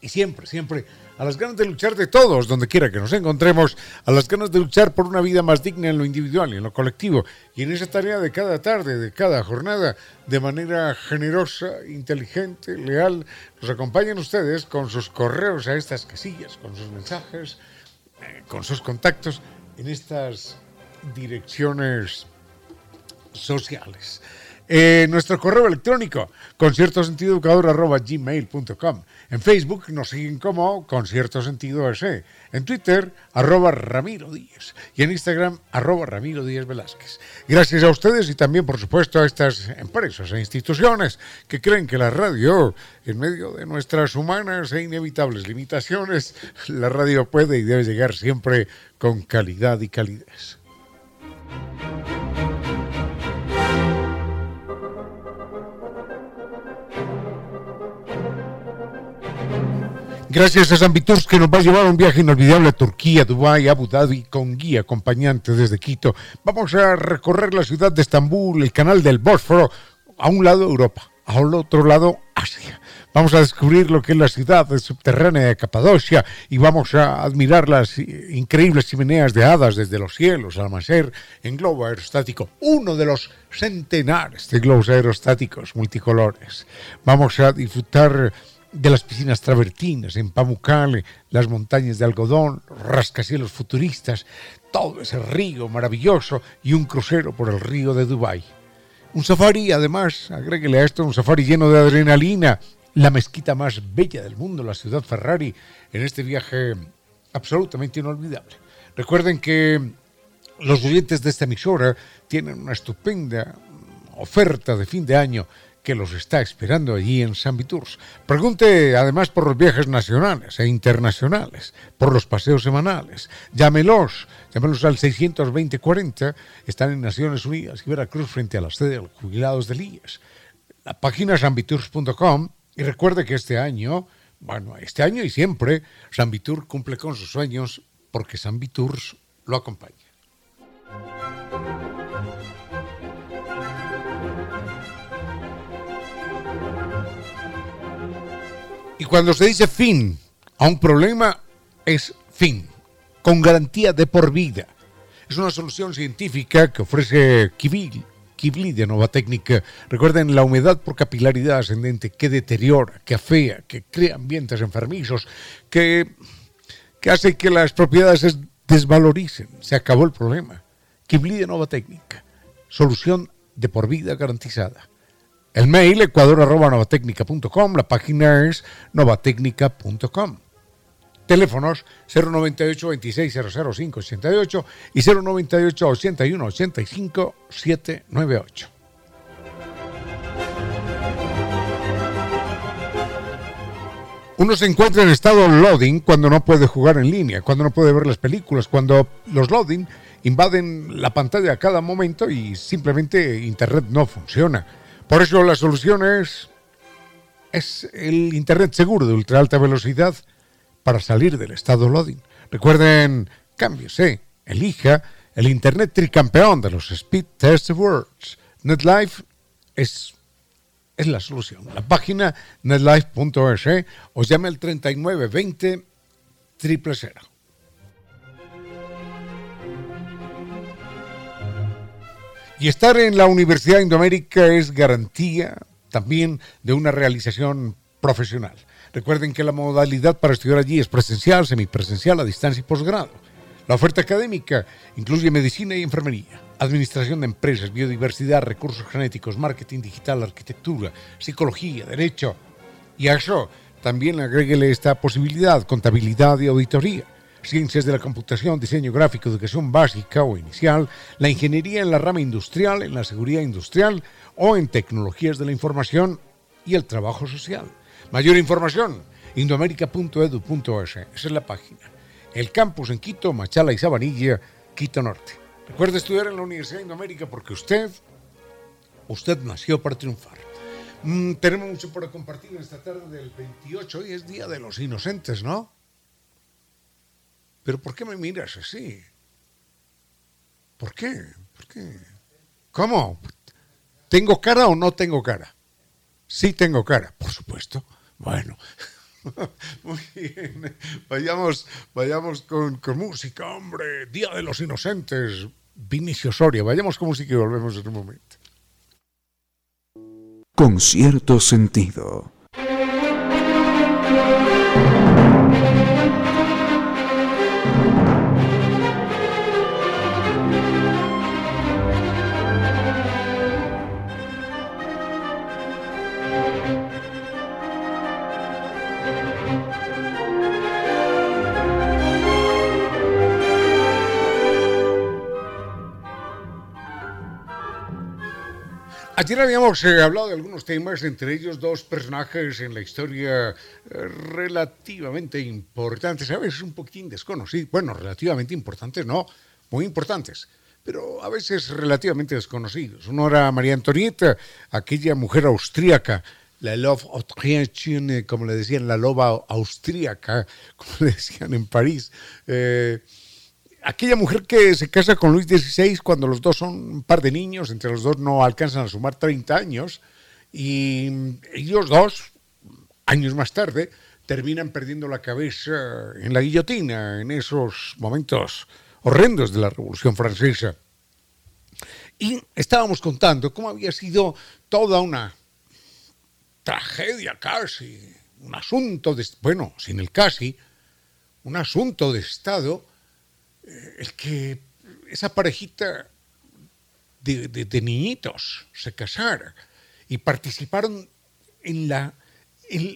y siempre, siempre a las ganas de luchar de todos, donde quiera que nos encontremos, a las ganas de luchar por una vida más digna en lo individual y en lo colectivo, y en esa tarea de cada tarde, de cada jornada, de manera generosa, inteligente, leal, nos acompañan ustedes con sus correos a estas casillas, con sus mensajes, eh, con sus contactos en estas direcciones sociales. Eh, nuestro correo electrónico, conciertosentidoeducador.gmail.com. En Facebook nos siguen como Concierto Sentido S. En Twitter, arroba Ramiro Díez. Y en Instagram, arroba Ramiro Díez Velázquez. Gracias a ustedes y también, por supuesto, a estas empresas e instituciones que creen que la radio, en medio de nuestras humanas e inevitables limitaciones, la radio puede y debe llegar siempre con calidad y calidez. Gracias a San Viturs que nos va a llevar un viaje inolvidable a Turquía, Dubái, Abu Dhabi con guía acompañante desde Quito. Vamos a recorrer la ciudad de Estambul, el canal del Bósforo, a un lado Europa, al otro lado Asia. Vamos a descubrir lo que es la ciudad subterránea de Capadocia y vamos a admirar las increíbles chimeneas de hadas desde los cielos al amanecer en globo aerostático, uno de los centenares de globos aerostáticos multicolores. Vamos a disfrutar de las piscinas travertinas en Pamukkale, las montañas de algodón, rascacielos futuristas, todo ese río maravilloso y un crucero por el río de Dubái. Un safari, además, agréguele a esto, un safari lleno de adrenalina, la mezquita más bella del mundo, la ciudad Ferrari, en este viaje absolutamente inolvidable. Recuerden que los oyentes de esta emisora tienen una estupenda oferta de fin de año que los está esperando allí en San Viturs. Pregunte además por los viajes nacionales e internacionales, por los paseos semanales. Llámelos, llámelos al 620-40, están en Naciones Unidas y Veracruz frente a la sede de los jubilados del IES. La página sanviturs.com y recuerde que este año, bueno, este año y siempre, San Vitur cumple con sus sueños porque San Viturs lo acompaña. Y cuando se dice fin a un problema, es fin, con garantía de por vida. Es una solución científica que ofrece Kibli, Kibli de Nova Técnica. Recuerden la humedad por capilaridad ascendente que deteriora, que afea, que crea ambientes enfermizos, que, que hace que las propiedades se desvaloricen. Se acabó el problema. Kibli de Nova Técnica. Solución de por vida garantizada. El mail ecuador.novatecnica.com, la página es novatecnica.com. Teléfonos 098 26 88 y 098 81 85 798. Uno se encuentra en estado loading cuando no puede jugar en línea, cuando no puede ver las películas, cuando los loading invaden la pantalla a cada momento y simplemente Internet no funciona. Por eso la solución es, el Internet seguro de ultra alta velocidad para salir del estado loading. Recuerden, cámbiese, elija el Internet tricampeón de los Speed Test Awards. NetLife es es la solución. La página netlife.es ¿eh? os llame al 3920 triple cero. Y estar en la Universidad Indoamérica es garantía también de una realización profesional. Recuerden que la modalidad para estudiar allí es presencial, semipresencial, a distancia y posgrado. La oferta académica incluye medicina y enfermería administración de empresas, biodiversidad, recursos genéticos, marketing digital, arquitectura, psicología, derecho. Y a eso también agréguele esta posibilidad, contabilidad y auditoría, ciencias de la computación, diseño gráfico, educación básica o inicial, la ingeniería en la rama industrial, en la seguridad industrial o en tecnologías de la información y el trabajo social. Mayor información, indoamerica.edu.es, esa es la página. El campus en Quito, Machala y Sabanilla, Quito Norte. Recuerde estudiar en la Universidad de Indoamérica porque usted, usted nació para triunfar. Mm, tenemos mucho para compartir esta tarde del 28. Hoy es Día de los Inocentes, ¿no? Pero ¿por qué me miras así? ¿Por qué? ¿Por qué? ¿Cómo? ¿Tengo cara o no tengo cara? Sí tengo cara, por supuesto. Bueno, muy bien. Vayamos, vayamos con, con música, hombre. Día de los Inocentes. Vinicio Soria. Vayamos con música y volvemos en un momento. Con cierto sentido. Ayer habíamos eh, hablado de algunos temas, entre ellos dos personajes en la historia eh, relativamente importantes, a veces un poquitín desconocidos, bueno, relativamente importantes, no, muy importantes, pero a veces relativamente desconocidos. Uno era María Antonieta, aquella mujer austríaca, la Love Autrichienne, como le decían, la loba austríaca, como le decían en París. Eh, aquella mujer que se casa con Luis XVI cuando los dos son un par de niños, entre los dos no alcanzan a sumar 30 años, y ellos dos, años más tarde, terminan perdiendo la cabeza en la guillotina, en esos momentos horrendos de la Revolución Francesa. Y estábamos contando cómo había sido toda una tragedia casi, un asunto de, bueno, sin el casi, un asunto de Estado el que esa parejita de, niñitos se casara y participaron en la,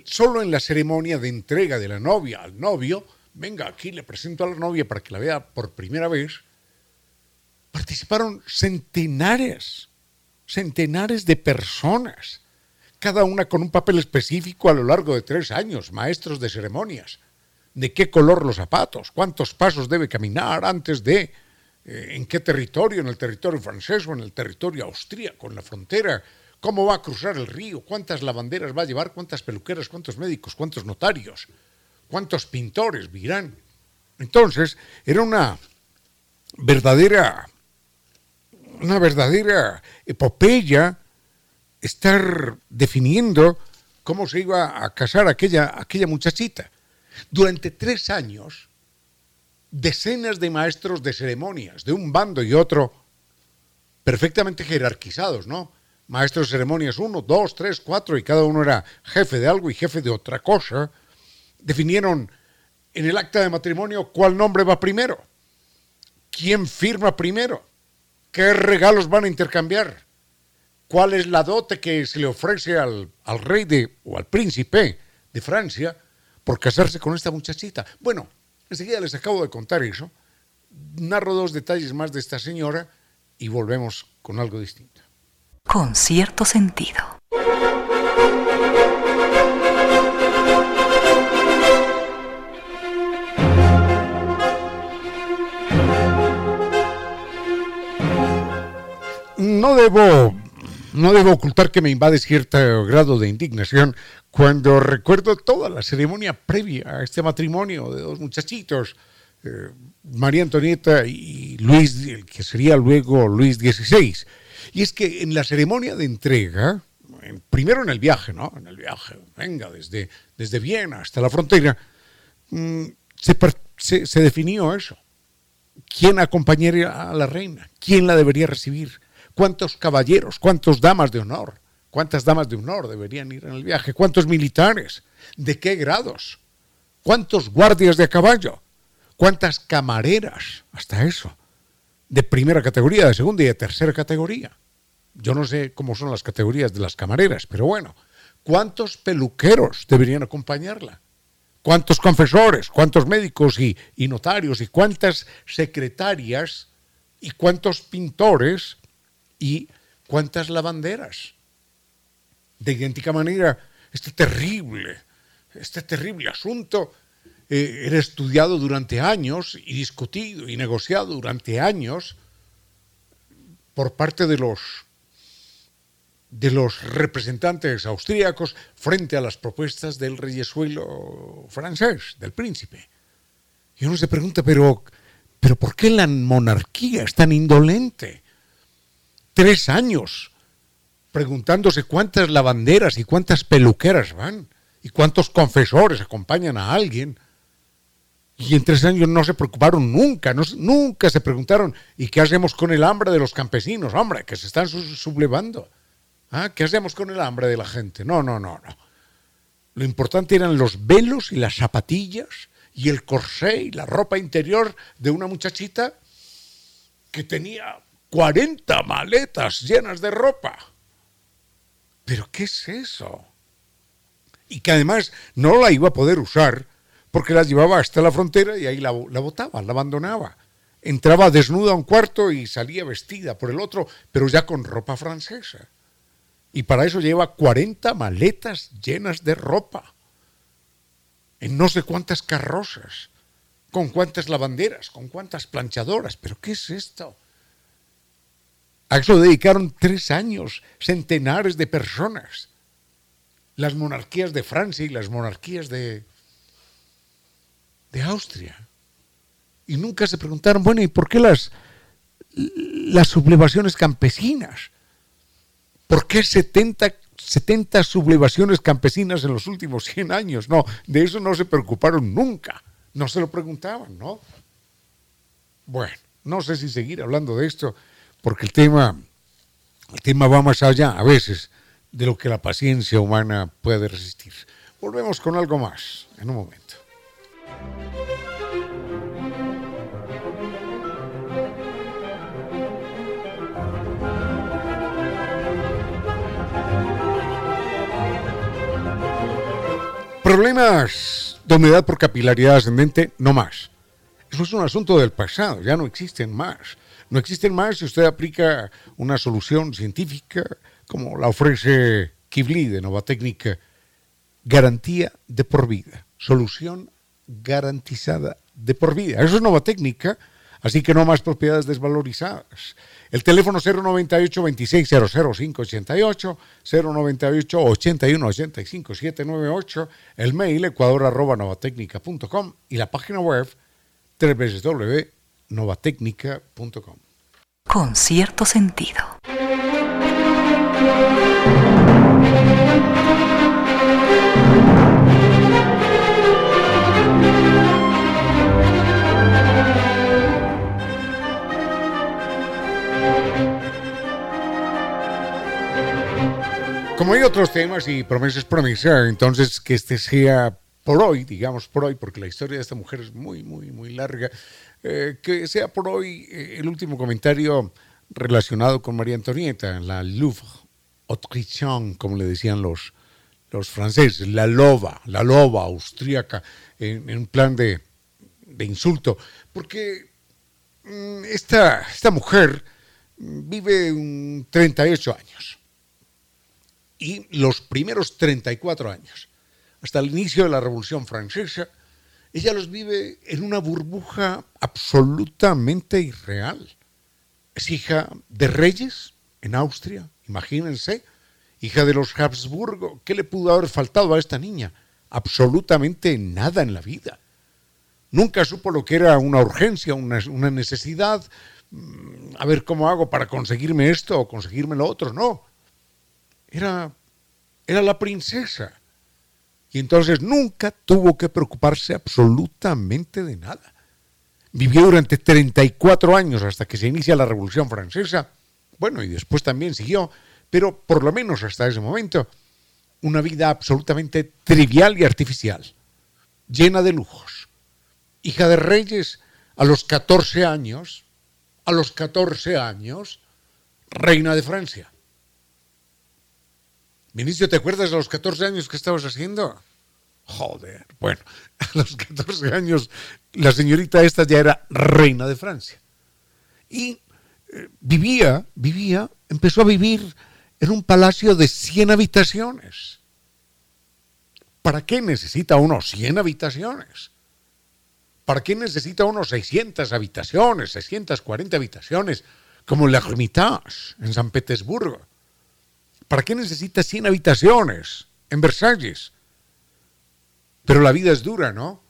solo en la ceremonia de entrega de la novia al novio, venga, aquí le presento a la novia para que la vea por primera vez, participaron centenares, centenares de personas, cada una con un papel específico a lo largo de tres años, maestros de ceremonias de qué color los zapatos, cuántos pasos debe caminar antes de, eh, en qué territorio, en el territorio francés o en el territorio austríaco, en la frontera, cómo va a cruzar el río, cuántas lavanderas va a llevar, cuántas peluqueras, cuántos médicos, cuántos notarios, cuántos pintores virán. Entonces, era una verdadera, una verdadera epopeya estar definiendo cómo se iba a casar aquella, aquella muchachita. Durante tres años, decenas de maestros de ceremonias, de un bando y otro, perfectamente jerarquizados, ¿no? Maestros de ceremonias uno, dos, tres, cuatro, y cada uno era jefe de algo y jefe de otra cosa, definieron en el acta de matrimonio cuál nombre va primero, quién firma primero, qué regalos van a intercambiar, cuál es la dote que se le ofrece al, al rey de, o al príncipe de Francia por casarse con esta muchachita. Bueno, enseguida les acabo de contar eso. Narro dos detalles más de esta señora y volvemos con algo distinto. Con cierto sentido. No debo no debo ocultar que me invade cierto grado de indignación cuando recuerdo toda la ceremonia previa a este matrimonio de dos muchachitos, eh, María Antonieta y Luis, que sería luego Luis XVI. Y es que en la ceremonia de entrega, primero en el viaje, ¿no? En el viaje, venga, desde, desde Viena hasta la frontera, mm, se, se definió eso. ¿Quién acompañaría a la reina? ¿Quién la debería recibir? ¿Cuántos caballeros? ¿Cuántas damas de honor? ¿Cuántas damas de honor deberían ir en el viaje? ¿Cuántos militares? ¿De qué grados? ¿Cuántos guardias de caballo? ¿Cuántas camareras? Hasta eso. De primera categoría, de segunda y de tercera categoría. Yo no sé cómo son las categorías de las camareras, pero bueno. ¿Cuántos peluqueros deberían acompañarla? ¿Cuántos confesores? ¿Cuántos médicos y, y notarios? ¿Y cuántas secretarias? ¿Y cuántos pintores? ¿Y cuántas lavanderas? De idéntica manera, este terrible, este terrible asunto eh, era estudiado durante años y discutido y negociado durante años por parte de los de los representantes austríacos frente a las propuestas del reyesuelo francés, del príncipe. Y uno se pregunta, pero, pero ¿por qué la monarquía es tan indolente? Tres años preguntándose cuántas lavanderas y cuántas peluqueras van y cuántos confesores acompañan a alguien y en tres años no se preocuparon nunca, nunca se preguntaron, ¿y qué hacemos con el hambre de los campesinos? Hombre, que se están sublevando. ¿Ah? ¿Qué hacemos con el hambre de la gente? No, no, no, no. Lo importante eran los velos y las zapatillas y el corsé y la ropa interior de una muchachita que tenía 40 maletas llenas de ropa. ¿Pero qué es eso? Y que además no la iba a poder usar porque las llevaba hasta la frontera y ahí la, la botaba, la abandonaba. Entraba desnuda a un cuarto y salía vestida por el otro, pero ya con ropa francesa. Y para eso lleva 40 maletas llenas de ropa, en no sé cuántas carrozas, con cuántas lavanderas, con cuántas planchadoras. ¿Pero qué es esto? A eso dedicaron tres años, centenares de personas. Las monarquías de Francia y las monarquías de, de Austria. Y nunca se preguntaron, bueno, ¿y por qué las, las sublevaciones campesinas? ¿Por qué 70, 70 sublevaciones campesinas en los últimos 100 años? No, de eso no se preocuparon nunca. No se lo preguntaban, ¿no? Bueno, no sé si seguir hablando de esto, porque el tema, el tema va más allá a veces de lo que la paciencia humana puede resistir. Volvemos con algo más en un momento. Problemas de humedad por capilaridad ascendente, no más. Eso es un asunto del pasado, ya no existen más. No existen más si usted aplica una solución científica como la ofrece Kibli de Nova Técnica, garantía de por vida, solución garantizada de por vida. Eso es Nova Técnica, así que no más propiedades desvalorizadas. El teléfono 098 2600 588 098 81 85 798 el mail ecuador arroba y la página web www.novatecnica.com. Con cierto sentido. Como hay otros temas y promesas promesa, entonces que este sea por hoy, digamos por hoy, porque la historia de esta mujer es muy, muy, muy larga, eh, que sea por hoy eh, el último comentario relacionado con María Antonieta, la Louvre Autrichienne, como le decían los, los franceses, la loba, la loba austríaca, en, un plan de, de, insulto, porque mm, esta, esta mujer vive 38 años. Y los primeros 34 años, hasta el inicio de la Revolución Francesa, ella los vive en una burbuja absolutamente irreal. Es hija de reyes, en Austria, imagínense, hija de los Habsburgo, ¿qué le pudo haber faltado a esta niña? Absolutamente nada en la vida. Nunca supo lo que era una urgencia, una, necesidad, mm, a ver cómo hago para conseguirme esto o conseguirme lo otro, no. Era, era la princesa. Y entonces nunca tuvo que preocuparse absolutamente de nada. Vivió durante 34 años hasta que se inicia la Revolución Francesa, bueno, y después también siguió, pero por lo menos hasta ese momento, una vida absolutamente trivial y artificial, llena de lujos. Hija de reyes, a los 14 años, a los 14 años, reina de Francia. Vinicio, ¿te acuerdas de los 14 años que estabas haciendo? Joder, bueno, a los 14 años la señorita esta ya era reina de Francia. Y eh, vivía, vivía, empezó a vivir en un palacio de 100 habitaciones. ¿Para qué necesita uno 100 habitaciones? ¿Para qué necesita uno 600 habitaciones, 640 habitaciones, como la Hermitage en San Petersburgo? ¿Para qué necesita 100 habitaciones en Versalles? Pero la vida es dura, ¿no?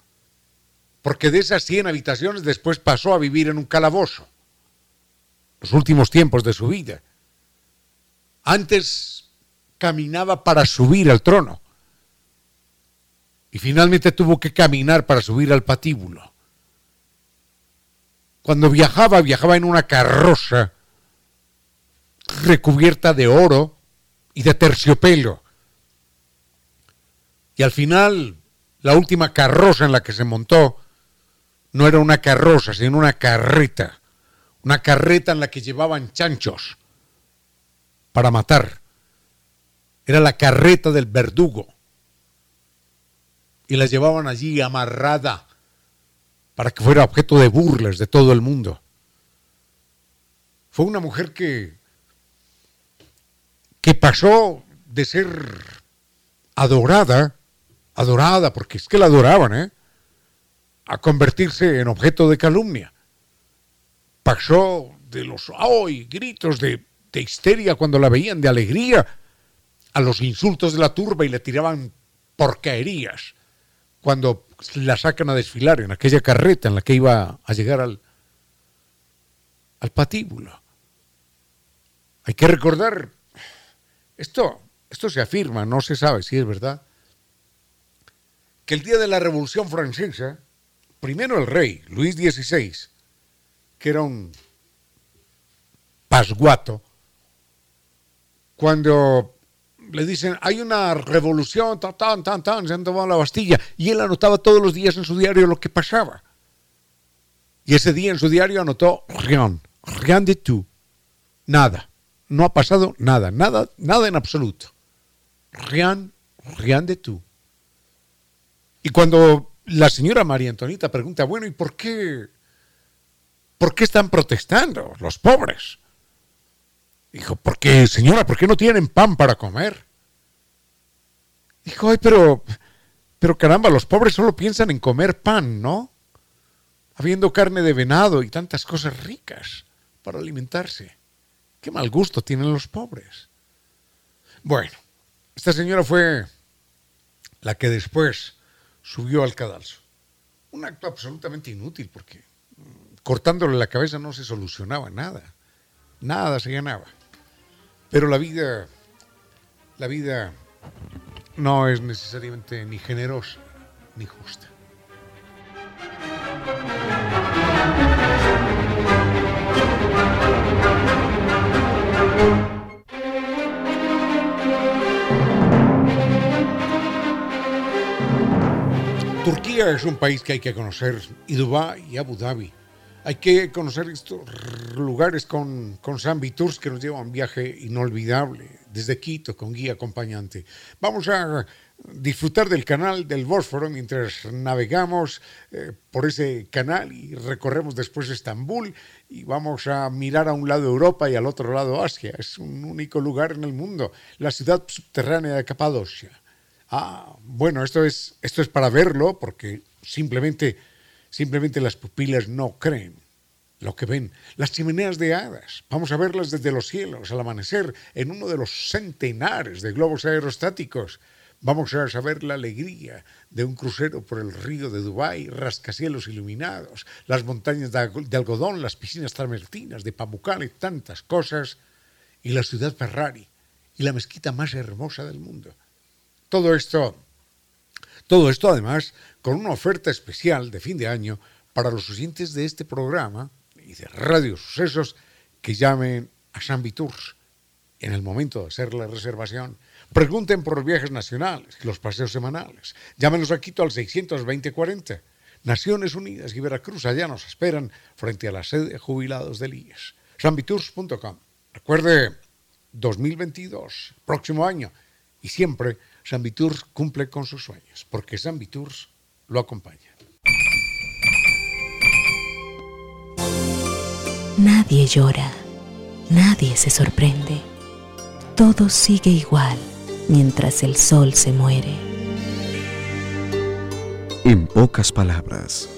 Porque de esas 100 habitaciones después pasó a vivir en un calabozo. Los últimos tiempos de su vida. Antes caminaba para subir al trono. Y finalmente tuvo que caminar para subir al patíbulo. Cuando viajaba, viajaba en una carroza recubierta de oro y de terciopelo. Y al final, la última carroza en la que se montó no era una carroza, sino una carreta. Una carreta en la que llevaban chanchos para matar. Era la carreta del verdugo. Y la llevaban allí amarrada para que fuera objeto de burlas de todo el mundo. Fue una mujer que que pasó de ser adorada, adorada, porque es que la adoraban, ¿eh? a convertirse en objeto de calumnia. Pasó de los ¡ay! gritos de, de histeria cuando la veían, de alegría, a los insultos de la turba y le tiraban porquerías cuando la sacan a desfilar en aquella carreta en la que iba a llegar al, al patíbulo. Hay que recordar esto, esto se afirma, no se sabe si es verdad, que el día de la Revolución Francesa, primero el rey, Luis XVI, que era un pasguato, cuando le dicen, hay una revolución, tan, tan, tan, tan, se han tomado la Bastilla, y él anotaba todos los días en su diario lo que pasaba. Y ese día en su diario anotó rien, rien de tout, nada no ha pasado nada, nada, nada en absoluto. Rian, rian de tú. Y cuando la señora María Antonita pregunta, bueno, ¿y por qué? ¿Por qué están protestando los pobres? Dijo, porque, señora, ¿por qué no tienen pan para comer? Dijo, ay, pero, pero caramba, los pobres solo piensan en comer pan, ¿no? Habiendo carne de venado y tantas cosas ricas para alimentarse. Qué mal gusto tienen los pobres. Bueno, esta señora fue la que después subió al cadalso. Un acto absolutamente inútil porque mm, cortándole la cabeza no se solucionaba nada. Nada se ganaba. Pero la vida, la vida no es necesariamente ni generosa ni justa. Turquía es un país que hay que conocer, y Dubái y Abu Dhabi. Hay que conocer estos lugares con, con Zambi Tours que nos llevan un viaje inolvidable desde Quito con guía acompañante. Vamos a disfrutar del canal del Bósforo mientras navegamos eh, por ese canal y recorremos después Estambul y vamos a mirar a un lado Europa y al otro lado Asia. Es un único lugar en el mundo, la ciudad subterránea de Capadocia. Ah, bueno, esto es, esto es para verlo porque simplemente, simplemente las pupilas no creen. lo que ven, las chimeneas de hadas. Vamos a verlas desde los cielos al amanecer en uno de los centenares de globos aerostáticos. Vamos a saber la alegría de un crucero por el río de Dubái, rascacielos iluminados, las montañas de algodón, las piscinas tramertinas de Pamukkale, tantas cosas, y la ciudad Ferrari, y la mezquita más hermosa del mundo. Todo esto, todo esto además con una oferta especial de fin de año para los oyentes de este programa y de Radio Sucesos que llamen a San Tours en el momento de hacer la reservación. Pregunten por los viajes nacionales los paseos semanales. Llámenos a Quito al 620-40. Naciones Unidas y Veracruz allá nos esperan frente a la sede de jubilados del IES. Sanvitours.com. Recuerde, 2022, próximo año, y siempre San Viturs cumple con sus sueños, porque San Viturs lo acompaña. Nadie llora, nadie se sorprende, todo sigue igual mientras el sol se muere. En pocas palabras,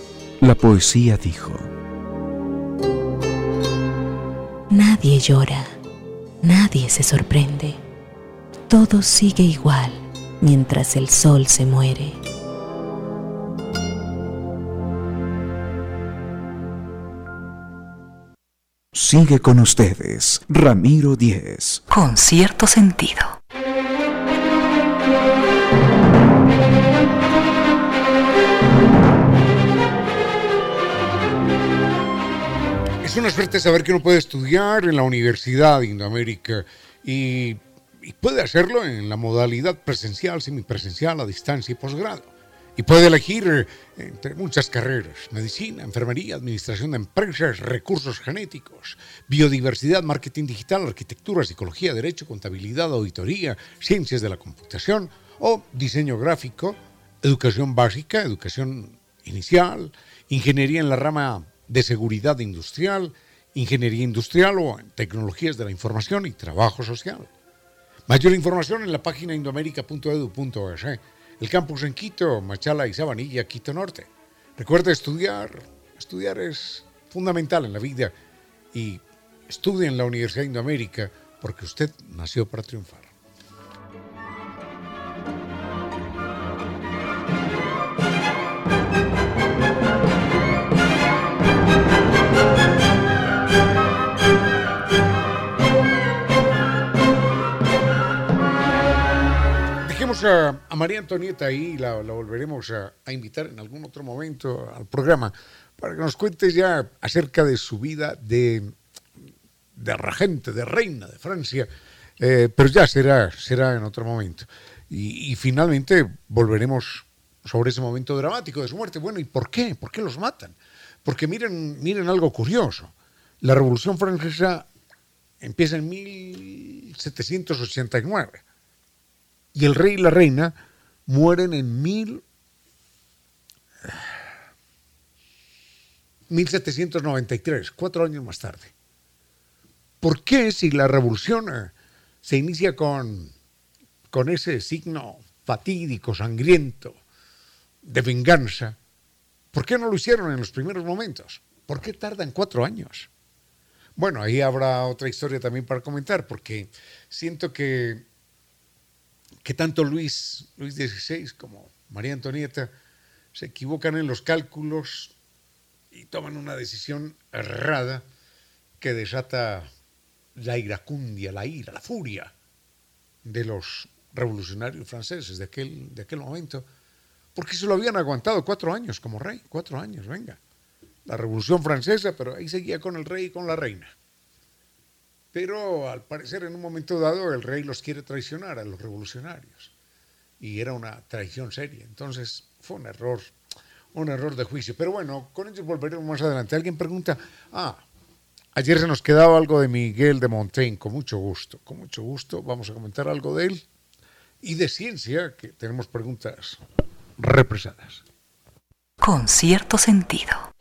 la poesía dijo, Nadie llora, nadie se sorprende, todo sigue igual mientras el sol se muere. Sigue con ustedes, Ramiro Díez. Con cierto sentido. Es una suerte saber que uno puede estudiar en la Universidad de Indoamérica y y puede hacerlo en la modalidad presencial, semipresencial, a distancia y posgrado. Y puede elegir eh, entre muchas carreras, medicina, enfermería, administración de empresas, recursos genéticos, biodiversidad, marketing digital, arquitectura, psicología, derecho, contabilidad, auditoría, ciencias de la computación o diseño gráfico, educación básica, educación inicial, ingeniería en la rama de seguridad industrial, ingeniería industrial o tecnologías de la información y trabajo social. Mayor información en la página indoamérica.edu.es. El campus en Quito, Machala y Sabanilla, Quito Norte. Recuerde estudiar. Estudiar es fundamental en la vida y estudie en la Universidad Indoamérica porque usted nació para triunfar. A, María Antonieta ahí, la, volveremos a, invitar en algún otro momento al programa para que nos cuente ya acerca de su vida de, de regente, de reina de Francia, eh, pero ya será, será en otro momento. Y, y, finalmente volveremos sobre ese momento dramático de su muerte. Bueno, ¿y por qué? ¿Por qué los matan? Porque miren, miren algo curioso. La Revolución Francesa empieza en 1789 y el rey y la reina mueren en mil, 1793, cuatro años más tarde. ¿Por qué si la revolución eh, se inicia con, con ese signo fatídico, sangriento, de venganza, ¿por qué no lo hicieron en los primeros momentos? ¿Por qué tardan cuatro años? Bueno, ahí habrá otra historia también para comentar, porque siento que que tanto Luis, Luis XVI como María Antonieta se equivocan en los cálculos y toman una decisión errada que desata la iracundia, la ira, la furia de los revolucionarios franceses de aquel, de aquel momento, porque se lo habían aguantado cuatro años como rey, cuatro años, venga. La revolución francesa, pero ahí seguía con el rey y con la reina. Pero al parecer en un momento dado el rey los quiere traicionar a los revolucionarios. Y era una traición seria. Entonces fue un error, un error de juicio. Pero bueno, con ello volveremos más adelante. Alguien pregunta, ah, ayer se nos quedaba algo de Miguel de Montaigne, con mucho gusto, con mucho gusto. Vamos a comentar algo de él. Y de ciencia, que tenemos preguntas represadas. Con cierto sentido.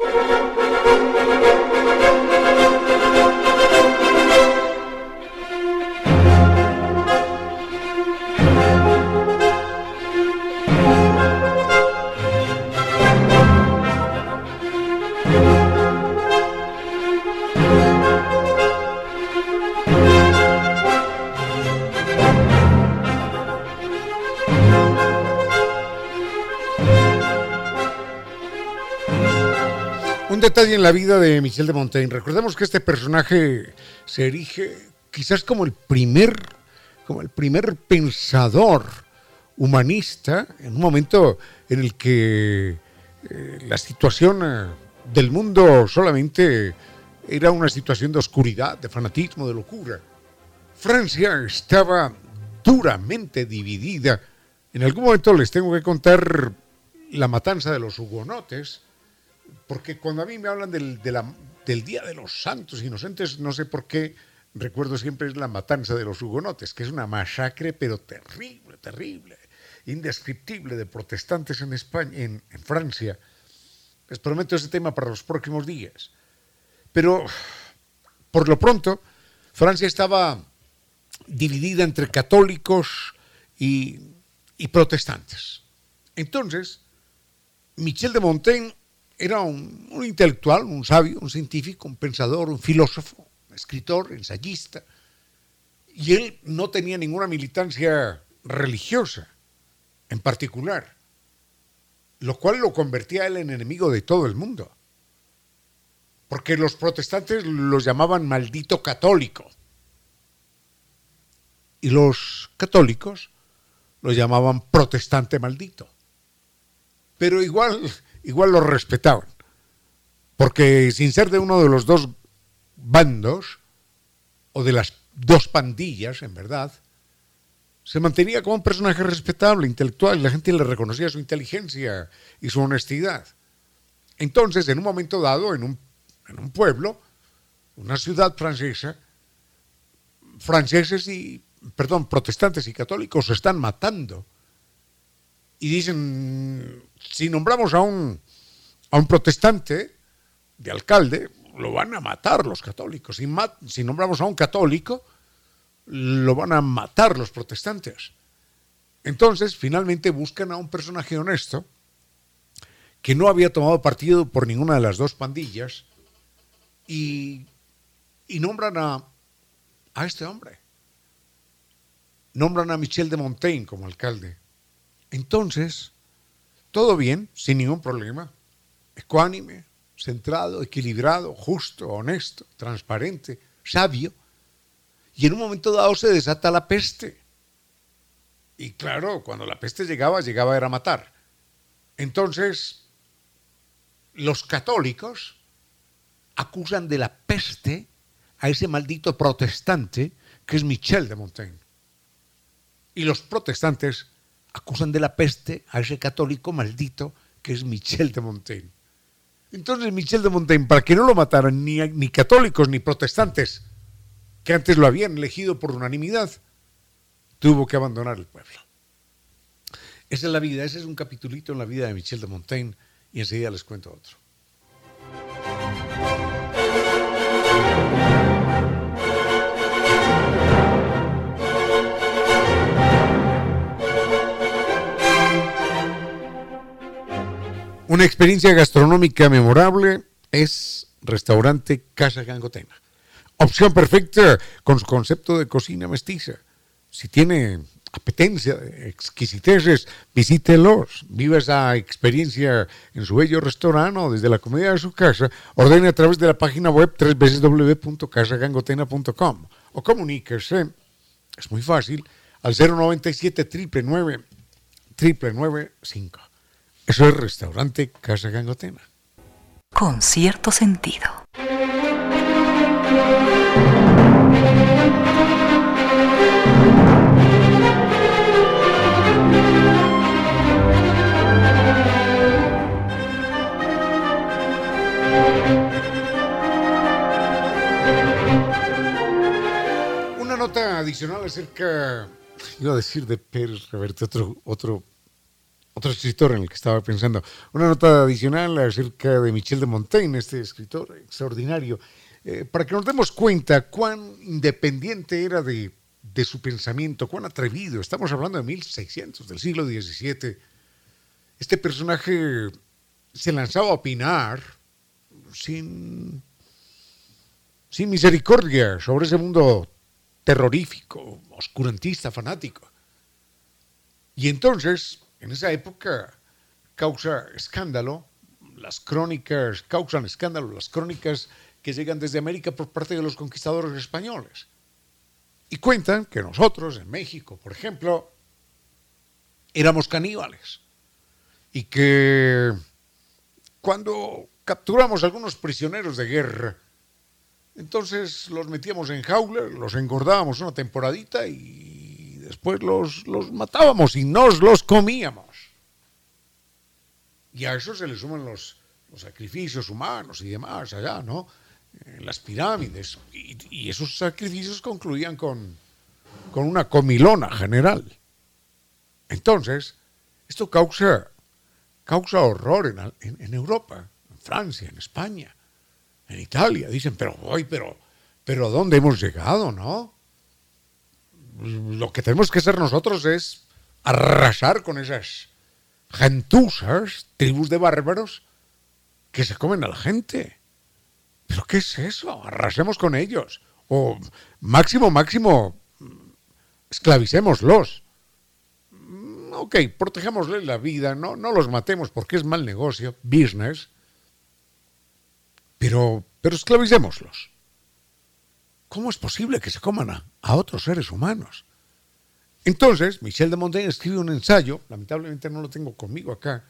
Detalle en la vida de Michel de Montaigne. Recordemos que este personaje se erige quizás como el primer, como el primer pensador humanista en un momento en el que eh, la situación eh, del mundo solamente era una situación de oscuridad, de fanatismo, de locura. Francia estaba duramente dividida. En algún momento les tengo que contar la matanza de los hugonotes, porque cuando a mí me hablan del, del Día de los Santos Inocentes, no sé por qué recuerdo siempre la matanza de los hugonotes, que es una masacre, pero terrible, terrible, indescriptible de protestantes en España, en, Francia. Les prometo ese tema para los próximos días. Pero, por lo pronto, Francia estaba dividida entre católicos y, y protestantes. Entonces, Michel de Montaigne era un, intelectual, un sabio, un científico, un pensador, un filósofo, escritor, ensayista, y él no tenía ninguna militancia religiosa en particular, lo cual lo convertía a él en enemigo de todo el mundo, porque los protestantes los llamaban maldito católico, y los católicos lo llamaban protestante maldito. Pero igual igual lo respetaban. Porque sin ser de uno de los dos bandos, o de las dos pandillas, en verdad, se mantenía como un personaje respetable, intelectual, y la gente le reconocía su inteligencia y su honestidad. Entonces, en un momento dado, en un, en un pueblo, una ciudad francesa, franceses y, perdón, protestantes y católicos se están matando y dicen, si nombramos a un, a un protestante de alcalde, lo van a matar los católicos. Si, si nombramos a un católico, lo van a matar los protestantes. Entonces, finalmente buscan a un personaje honesto que no había tomado partido por ninguna de las dos pandillas y, y nombran a, a este hombre. Nombran a Michel de Montaigne como alcalde. Entonces, todo bien, sin ningún problema, ecuánime, centrado, equilibrado, justo, honesto, transparente, sabio, y en un momento dado se desata la peste. Y claro, cuando la peste llegaba, llegaba era matar. Entonces, los católicos acusan de la peste a ese maldito protestante que es Michel de Montaigne. Y los protestantes acusan de la peste a ese católico maldito que es Michel de Montaigne. Entonces Michel de Montaigne, para que no lo mataran ni, ni católicos ni protestantes, que antes lo habían elegido por unanimidad, tuvo que abandonar el pueblo. Esa es la vida, ese es un capitulito en la vida de Michel de Montaigne y enseguida les cuento otro. Una experiencia gastronómica memorable es restaurante Casa Gangotena. Opción perfecta con su concepto de cocina mestiza. Si tiene apetencia exquisiteces, visítelos, viva esa experiencia en su bello restaurante o desde la comodidad de su casa, ordene a través de la página web www.casagangotena.com o comuníquese, es muy fácil, al 097 999 995 eso es restaurante Casa Gangotena. Con cierto sentido. Una nota adicional acerca, iba a decir de Pérez Reverte, otro, otro otro escritor en el que estaba pensando. Una nota adicional acerca de Michel de Montaigne, este escritor extraordinario, eh, para que nos demos cuenta cuán independiente era de, de, su pensamiento, cuán atrevido. Estamos hablando de 1600, del siglo XVII. Este personaje se lanzaba a opinar sin, sin misericordia sobre ese mundo terrorífico, oscurantista, fanático. Y entonces en esa época causa escándalo las crónicas, causan escándalo las crónicas que llegan desde América por parte de los conquistadores españoles. Y cuentan que nosotros, en México, por ejemplo, éramos caníbales. Y que cuando capturamos algunos prisioneros de guerra, entonces los metíamos en jaula, los engordábamos una temporadita y después los, los matábamos y nos los comíamos. Y a eso se le suman los, los sacrificios humanos y demás allá, ¿no? En las pirámides. Y, esos sacrificios concluían con, con una comilona general. Entonces, esto causa, causa horror en, en, en Europa, en Francia, en España en Italia. Dicen, pero hoy, pero, pero ¿dónde hemos llegado, no? Lo que tenemos que hacer nosotros es arrasar con esas gentusas, tribus de bárbaros que se comen a la gente. ¿Pero qué es eso? Arrasemos con ellos. O máximo, máximo, esclavicémoslos. Ok, protejámosles la vida, no, no los matemos porque es mal negocio, business pero, pero esclavicémoslos. ¿Cómo es posible que se coman a, otros seres humanos? Entonces, Michel de Montaigne escribe un ensayo, lamentablemente no lo tengo conmigo acá,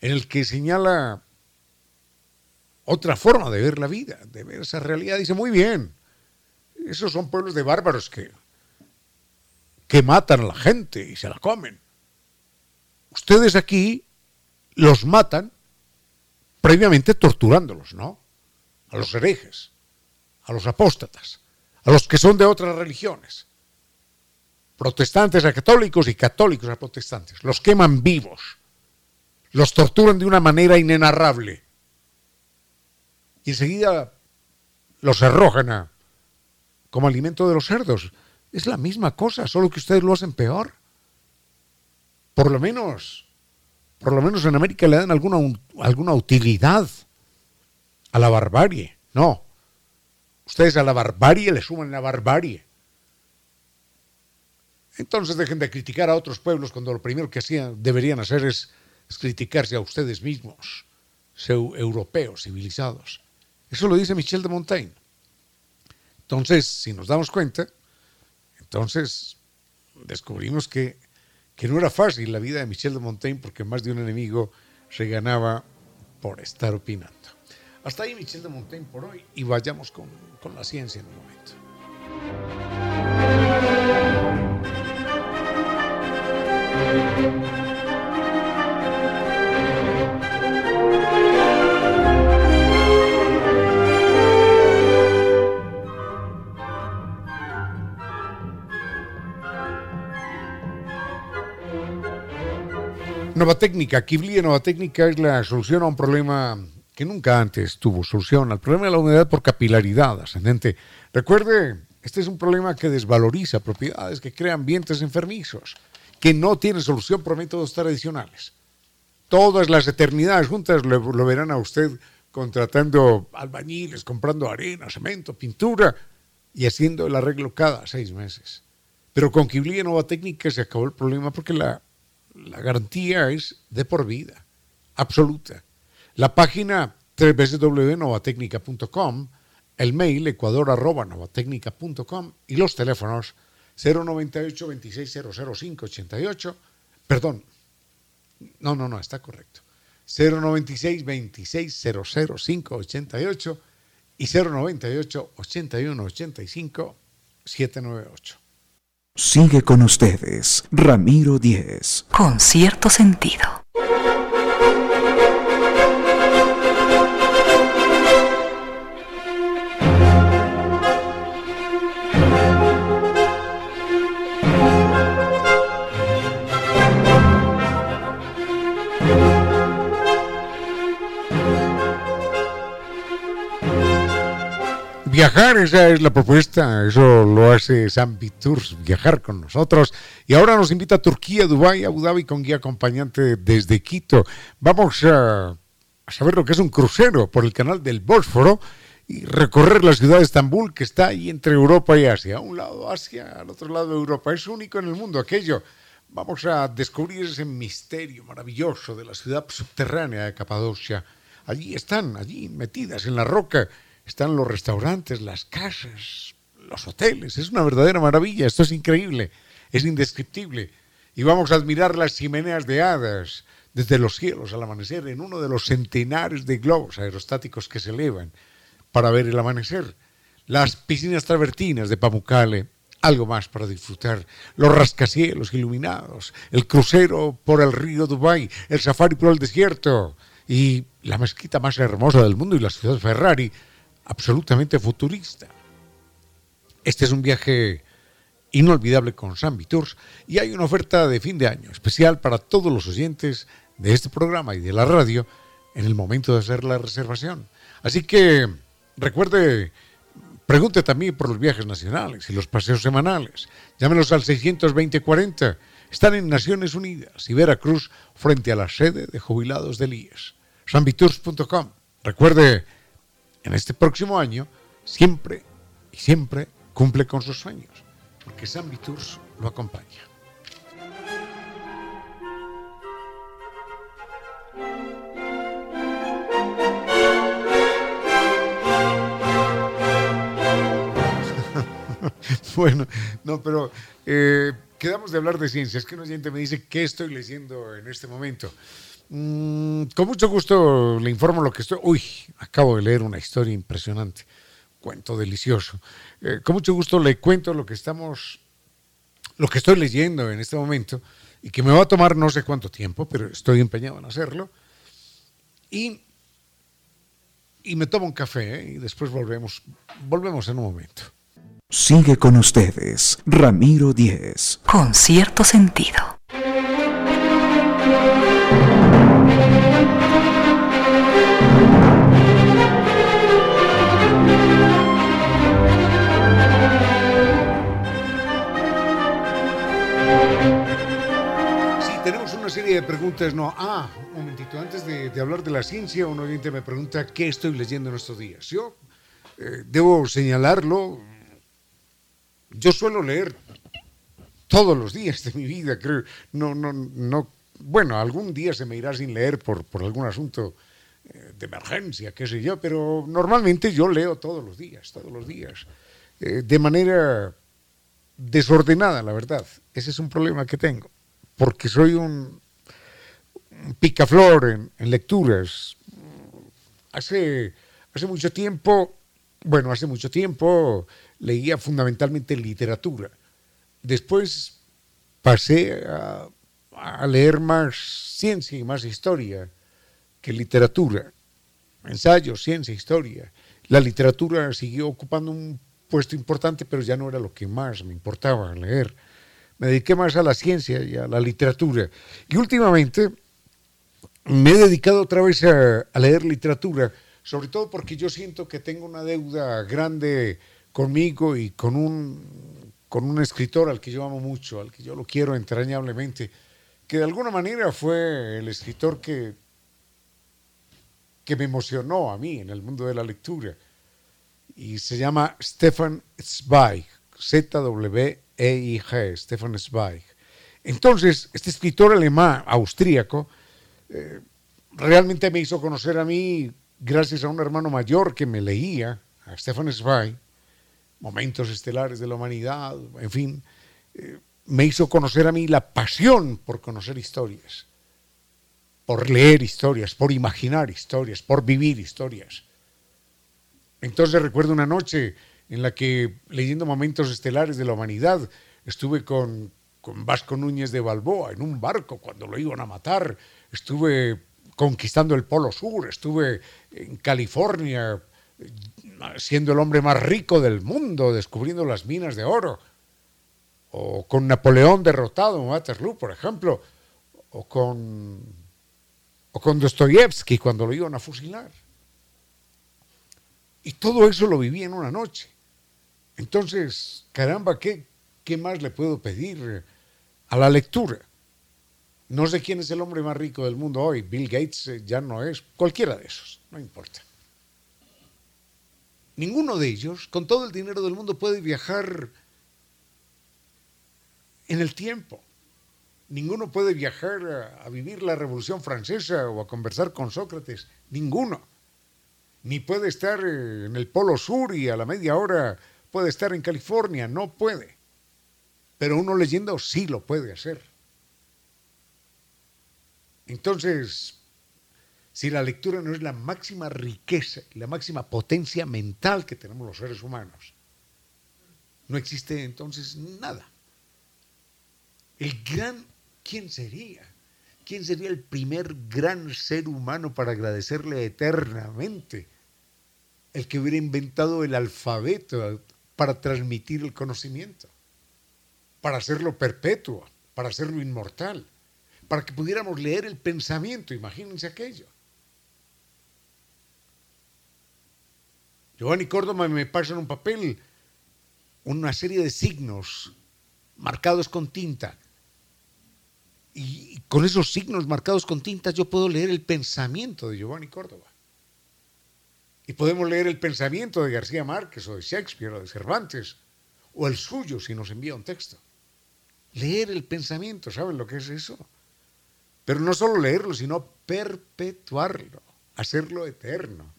en el que señala otra forma de ver la vida, de ver esa realidad. Dice, muy bien, esos son pueblos de bárbaros que, que matan a la gente y se la comen. Ustedes aquí los matan previamente torturándolos, ¿no? a los herejes, a los apóstatas, a los que son de otras religiones, protestantes a católicos y católicos a protestantes. Los queman vivos, los torturan de una manera inenarrable y enseguida los arrojan a, como alimento de los cerdos. Es la misma cosa, solo que ustedes lo hacen peor. Por lo menos, por lo menos en América le dan alguna, alguna utilidad a la barbarie. No. Ustedes a la barbarie le suman la barbarie. Entonces dejen de criticar a otros pueblos cuando lo primero que deberían hacer es, criticarse a ustedes mismos, europeos, civilizados. Eso lo dice Michel de Montaigne. Entonces, si nos damos cuenta, entonces descubrimos que, que no era fácil la vida de Michel de Montaigne porque más de un enemigo se ganaba por estar opinando. Hasta ahí Michel de Montaigne por hoy y vayamos con, con la ciencia en un momento. Nueva técnica, Kibli Nueva Técnica es la solución a un problema que nunca antes tuvo solución al problema de la humedad por capilaridad ascendente. Recuerde, este es un problema que desvaloriza propiedades, que crea ambientes enfermizos, que no tiene solución por métodos tradicionales. Todas las eternidades juntas lo, verán a usted contratando albañiles, comprando arena, cemento, pintura y haciendo el arreglo cada seis meses. Pero con Kibli Nueva Técnica se acabó el problema porque la, la garantía es de por vida, absoluta. La página www.novatecnica.com, el mail ecuador.novatecnica.com y los teléfonos 098 2600 perdón, no, no, no, está correcto. 096 2600 y 098 81 85 798. Sigue con ustedes, Ramiro Díez. Con cierto sentido. Viajar, esa es la propuesta, eso lo hace Zambi Tours, viajar con nosotros. Y ahora nos invita a Turquía, Dubái, Abu Dhabi con guía acompañante desde Quito. Vamos a, a saber lo que es un crucero por el canal del Bósforo y recorrer la ciudad de Estambul que está ahí entre Europa y Asia. A un lado Asia, al otro lado Europa. Es único en el mundo aquello. Vamos a descubrir ese misterio maravilloso de la ciudad subterránea de Capadocia allí están, allí metidas en la roca, están los restaurantes, las casas, los hoteles. Es una verdadera maravilla, esto es increíble, es indescriptible. Y vamos a admirar las chimeneas de hadas desde los cielos al amanecer en uno de los centenares de globos aerostáticos que se elevan para ver el amanecer. Las piscinas travertinas de Pamukkale, algo más para disfrutar, los rascacielos iluminados, el crucero por el río Dubai, el safari por el desierto y la mezquita más hermosa del mundo y la ciudad Ferrari, absolutamente futurista. Este es un viaje inolvidable con Sambi Tours y hay una oferta de fin de año especial para todos los oyentes de este programa y de la radio en el momento de hacer la reservación. Así que recuerde Pregunte también por los viajes nacionales y los paseos semanales. Llámenos al 620-40. Están en Naciones Unidas y Veracruz frente a la sede de jubilados del IES. Sambitours.com. Recuerde, en este próximo año, siempre y siempre cumple con sus sueños, porque Sambitours lo acompaña. bueno, no, pero eh, quedamos de hablar de ciencia. Es que un oyente me dice qué estoy leyendo en este momento. Mm, con mucho gusto le informo lo que estoy. Uy, acabo de leer una historia impresionante, cuento delicioso. Eh, con mucho gusto le cuento lo que estamos, lo que estoy leyendo en este momento y que me va a tomar no sé cuánto tiempo, pero estoy empeñado en hacerlo. Y, y me tomo un café ¿eh? y después volvemos, volvemos en un momento. Sigue con ustedes, Ramiro Díez. Con cierto sentido. De preguntas. No, ah, un momentito. Antes de, hablar de la ciencia, un oyente me pregunta qué estoy leyendo en estos días. Yo eh, debo señalarlo, yo suelo leer todos los días de mi vida, creo. No, no, no. Bueno, algún día se me irá sin leer por, por algún asunto eh, de emergencia, qué sé yo, pero normalmente yo leo todos los días, todos los días, eh, de manera desordenada, la verdad. Ese es un problema que tengo, porque soy un picaflor en, lecturas. Hace, hace mucho tiempo, bueno, hace mucho tiempo leía fundamentalmente literatura. Después pasé a, a, leer más ciencia y más historia que literatura. Ensayos, ciencia, historia. La literatura siguió ocupando un puesto importante, pero ya no era lo que más me importaba leer. Me dediqué más a la ciencia y a la literatura. Y últimamente me he dedicado otra vez a, a leer literatura, sobre todo porque yo siento que tengo una deuda grande conmigo y con un, con un escritor al que yo amo mucho, al que yo lo quiero entrañablemente, que de alguna manera fue el escritor que, que me emocionó a mí en el mundo de la lectura. Y se llama Stefan Zweig, Z-W-E-I-G, Stefan Zweig. Entonces, este escritor alemán, austríaco, realmente me hizo conocer a mí gracias a un hermano mayor que me leía, a Stefan Zweig, momentos estelares de la humanidad, en fin, eh, me hizo conocer a mí la pasión por conocer historias, por leer historias, por imaginar historias, por vivir historias. Entonces recuerdo una noche en la que, leyendo momentos estelares de la humanidad, estuve con, con Vasco Núñez de Balboa en un barco cuando lo iban a matar, estuve conquistando el Polo Sur, estuve en California siendo el hombre más rico del mundo, descubriendo las minas de oro, o con Napoleón derrotado en Waterloo, por ejemplo, o con, o con Dostoyevsky cuando lo iban a fusilar. Y todo eso lo viví en una noche. Entonces, caramba, ¿qué, qué más le puedo pedir a la lectura? No sé quién es el hombre más rico del mundo hoy. Bill Gates eh, ya no es. Cualquiera de esos, no importa. Ninguno de ellos, con todo el dinero del mundo, puede viajar en el tiempo. Ninguno puede viajar a, vivir la Revolución Francesa o a conversar con Sócrates. Ninguno. Ni puede estar eh, en el Polo Sur y a la media hora puede estar en California. No puede. Pero uno leyendo sí lo puede hacer. Entonces, si la lectura no es la máxima riqueza, la máxima potencia mental que tenemos los seres humanos, no existe entonces nada. El gran, ¿quién sería? ¿Quién sería el primer gran ser humano para agradecerle eternamente? El que hubiera inventado el alfabeto para transmitir el conocimiento, para hacerlo perpetuo, para hacerlo inmortal, para que pudiéramos leer el pensamiento, imagínense aquello. Giovanni Córdoba me pasa en un papel una serie de signos marcados con tinta. Y con esos signos marcados con tinta yo puedo leer el pensamiento de Giovanni Córdoba. Y podemos leer el pensamiento de García Márquez o de Shakespeare o de Cervantes, o el suyo si nos envía un texto. Leer el pensamiento, ¿saben lo que es eso? Pero no solo leerlo, sino perpetuarlo, hacerlo eterno.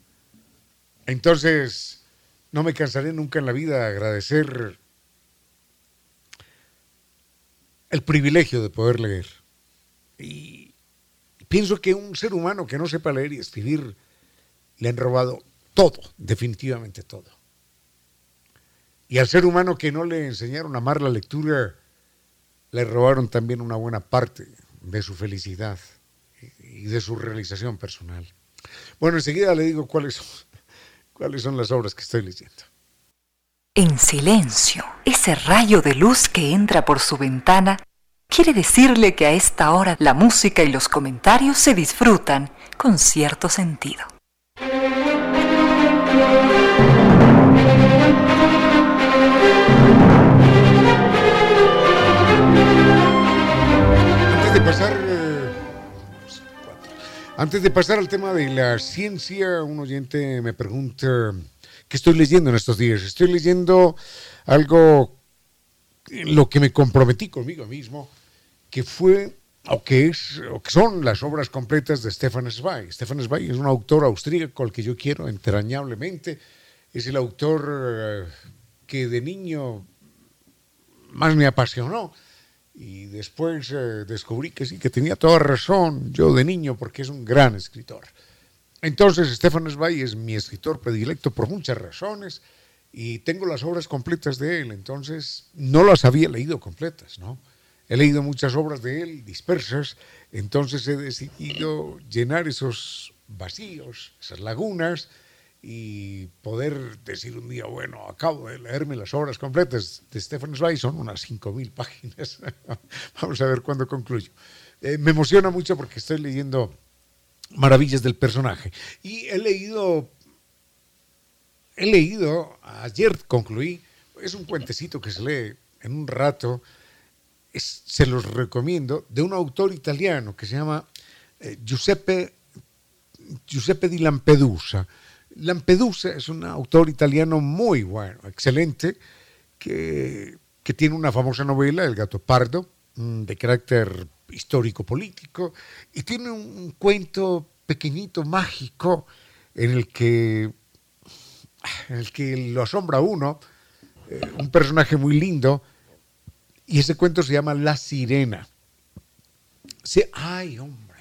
Entonces, no me cansaré nunca en la vida de agradecer el privilegio de poder leer. Y pienso que un ser humano que no sepa leer y escribir le han robado todo, definitivamente todo. Y al ser humano que no le enseñaron a amar la lectura, le robaron también una buena parte de su felicidad y de su realización personal. Bueno, enseguida le digo cuáles son, cuáles son las obras que estoy leyendo. En silencio, ese rayo de luz que entra por su ventana quiere decirle que a esta hora la música y los comentarios se disfrutan con cierto sentido. Antes de pasar al tema de la ciencia, un oyente me pregunta qué estoy leyendo en estos días. Estoy leyendo algo lo que me comprometí conmigo mismo, que fue o que, es, o que son las obras completas de Stefan Zweig. Stefan Zweig es un autor austríaco al que yo quiero entrañablemente. Es el autor eh, que de niño más me apasionó. Y después eh, descubrí que sí, que tenía toda razón yo de niño, porque es un gran escritor. Entonces, Stefan Zweig es mi escritor predilecto por muchas razones y tengo las obras completas de él. Entonces, no las había leído completas, ¿no? He leído muchas obras de él, dispersas, entonces he decidido llenar esos vacíos, esas lagunas, y poder decir un día, bueno, acabo de leerme las obras completas de Stephen Zweig, son unas 5.000 páginas. Vamos a ver cuándo concluyo. Eh, me emociona mucho porque estoy leyendo maravillas del personaje. Y he leído, he leído, ayer concluí, es un cuentecito que se lee en un rato, es, se los recomiendo, de un autor italiano que se llama eh, Giuseppe, Giuseppe di Lampedusa. Lampedusa es un autor italiano muy bueno, excelente, que, que tiene una famosa novela, El gato pardo, mm, de carácter histórico-político, y tiene un, cuento pequeñito, mágico, en el que, en el que lo asombra uno, eh, un personaje muy lindo, y ese cuento se llama La Sirena. Sí, ay, hombre.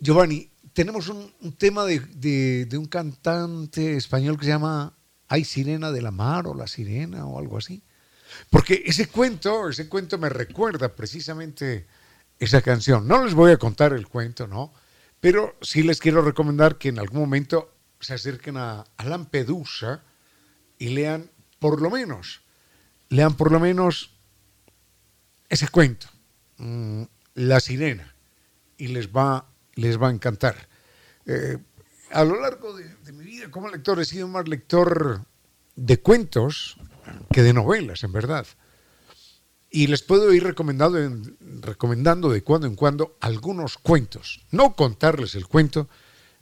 Giovanni, tenemos un, tema de, un cantante español que se llama Ay Sirena de la Mar o La Sirena o algo así. Porque ese cuento, ese cuento me recuerda precisamente esa canción. No les voy a contar el cuento, ¿no? Pero sí les quiero recomendar que en algún momento se acerquen a, a Lampedusa y lean por lo menos, lean por lo menos ese cuento, mmm, La Sirena, y les va les va a encantar. Eh, a lo largo de, mi vida como lector he sido más lector de cuentos que de novelas, en verdad. Y les puedo ir recomendando, recomendando de cuando en cuando algunos cuentos. No contarles el cuento,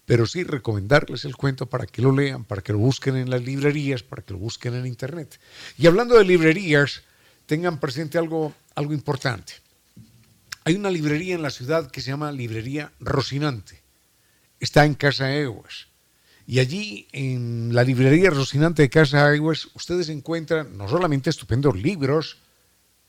pero sí recomendarles el cuento para que lo lean, para que lo busquen en las librerías, para que lo busquen en internet. Y hablando de librerías, tengan presente algo, algo importante. Hay una librería en la ciudad que se llama Librería Rocinante. Está en Casa Eguas. Y allí, en la librería Rocinante de Casa Eguas, ustedes encuentran no solamente estupendos libros,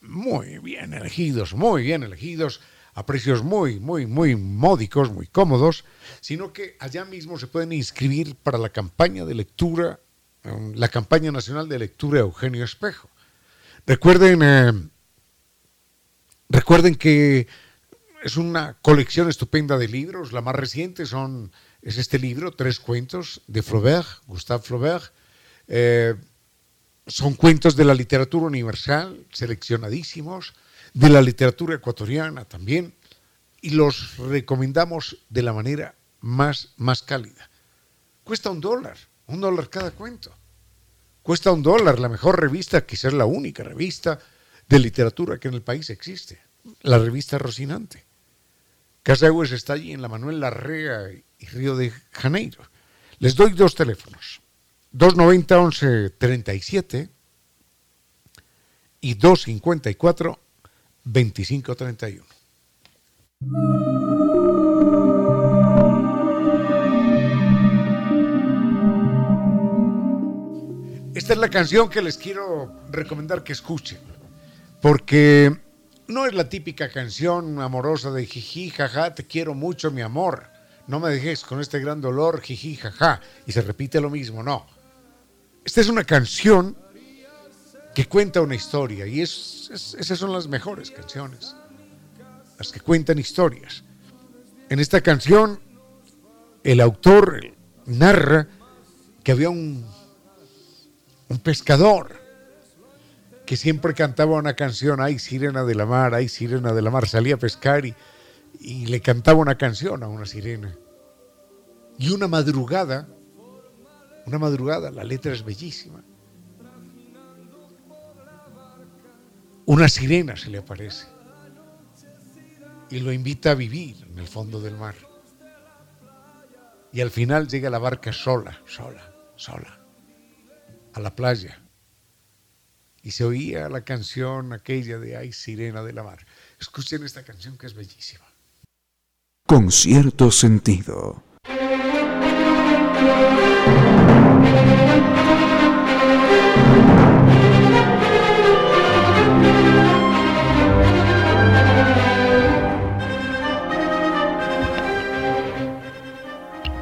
muy bien elegidos, muy bien elegidos, a precios muy, muy, muy módicos, muy cómodos, sino que allá mismo se pueden inscribir para la campaña de lectura, um, la campaña nacional de lectura Eugenio Espejo. Recuerden, eh, recuerden que es una colección estupenda de libros. La más reciente son, es este libro, Tres Cuentos, de Flaubert, Gustave Flaubert. Eh, son cuentos de la literatura universal, seleccionadísimos de la literatura ecuatoriana también, y los recomendamos de la manera más, más cálida. Cuesta un dólar, un dólar cada cuento. Cuesta un dólar, la mejor revista, quizás la única revista de literatura que en el país existe, la revista Rocinante. Casa está allí en la Manuel Larrea y Río de Janeiro. Les doy dos teléfonos, 290 11 37 y 254 2531. Esta es la canción que les quiero recomendar que escuchen, porque no es la típica canción amorosa de jiji, jaja, te quiero mucho, mi amor, no me dejes con este gran dolor, jiji, jaja, y se repite lo mismo, no. Esta es una canción que cuenta una historia y esas son las mejores canciones, las que cuentan historias. En esta canción el autor narra que había un, un pescador que siempre cantaba una canción, ay sirena de la mar, ay sirena de la mar, salía a pescar y, y le cantaba una canción a una sirena. Y una madrugada, una madrugada, la letra es bellísima una sirena se le aparece y lo invita a vivir en el fondo del mar. Y al final llega la barca sola, sola, sola, a la playa. Y se oía la canción aquella de Ay, sirena de la mar. Escuchen esta canción que es bellísima. Con cierto sentido.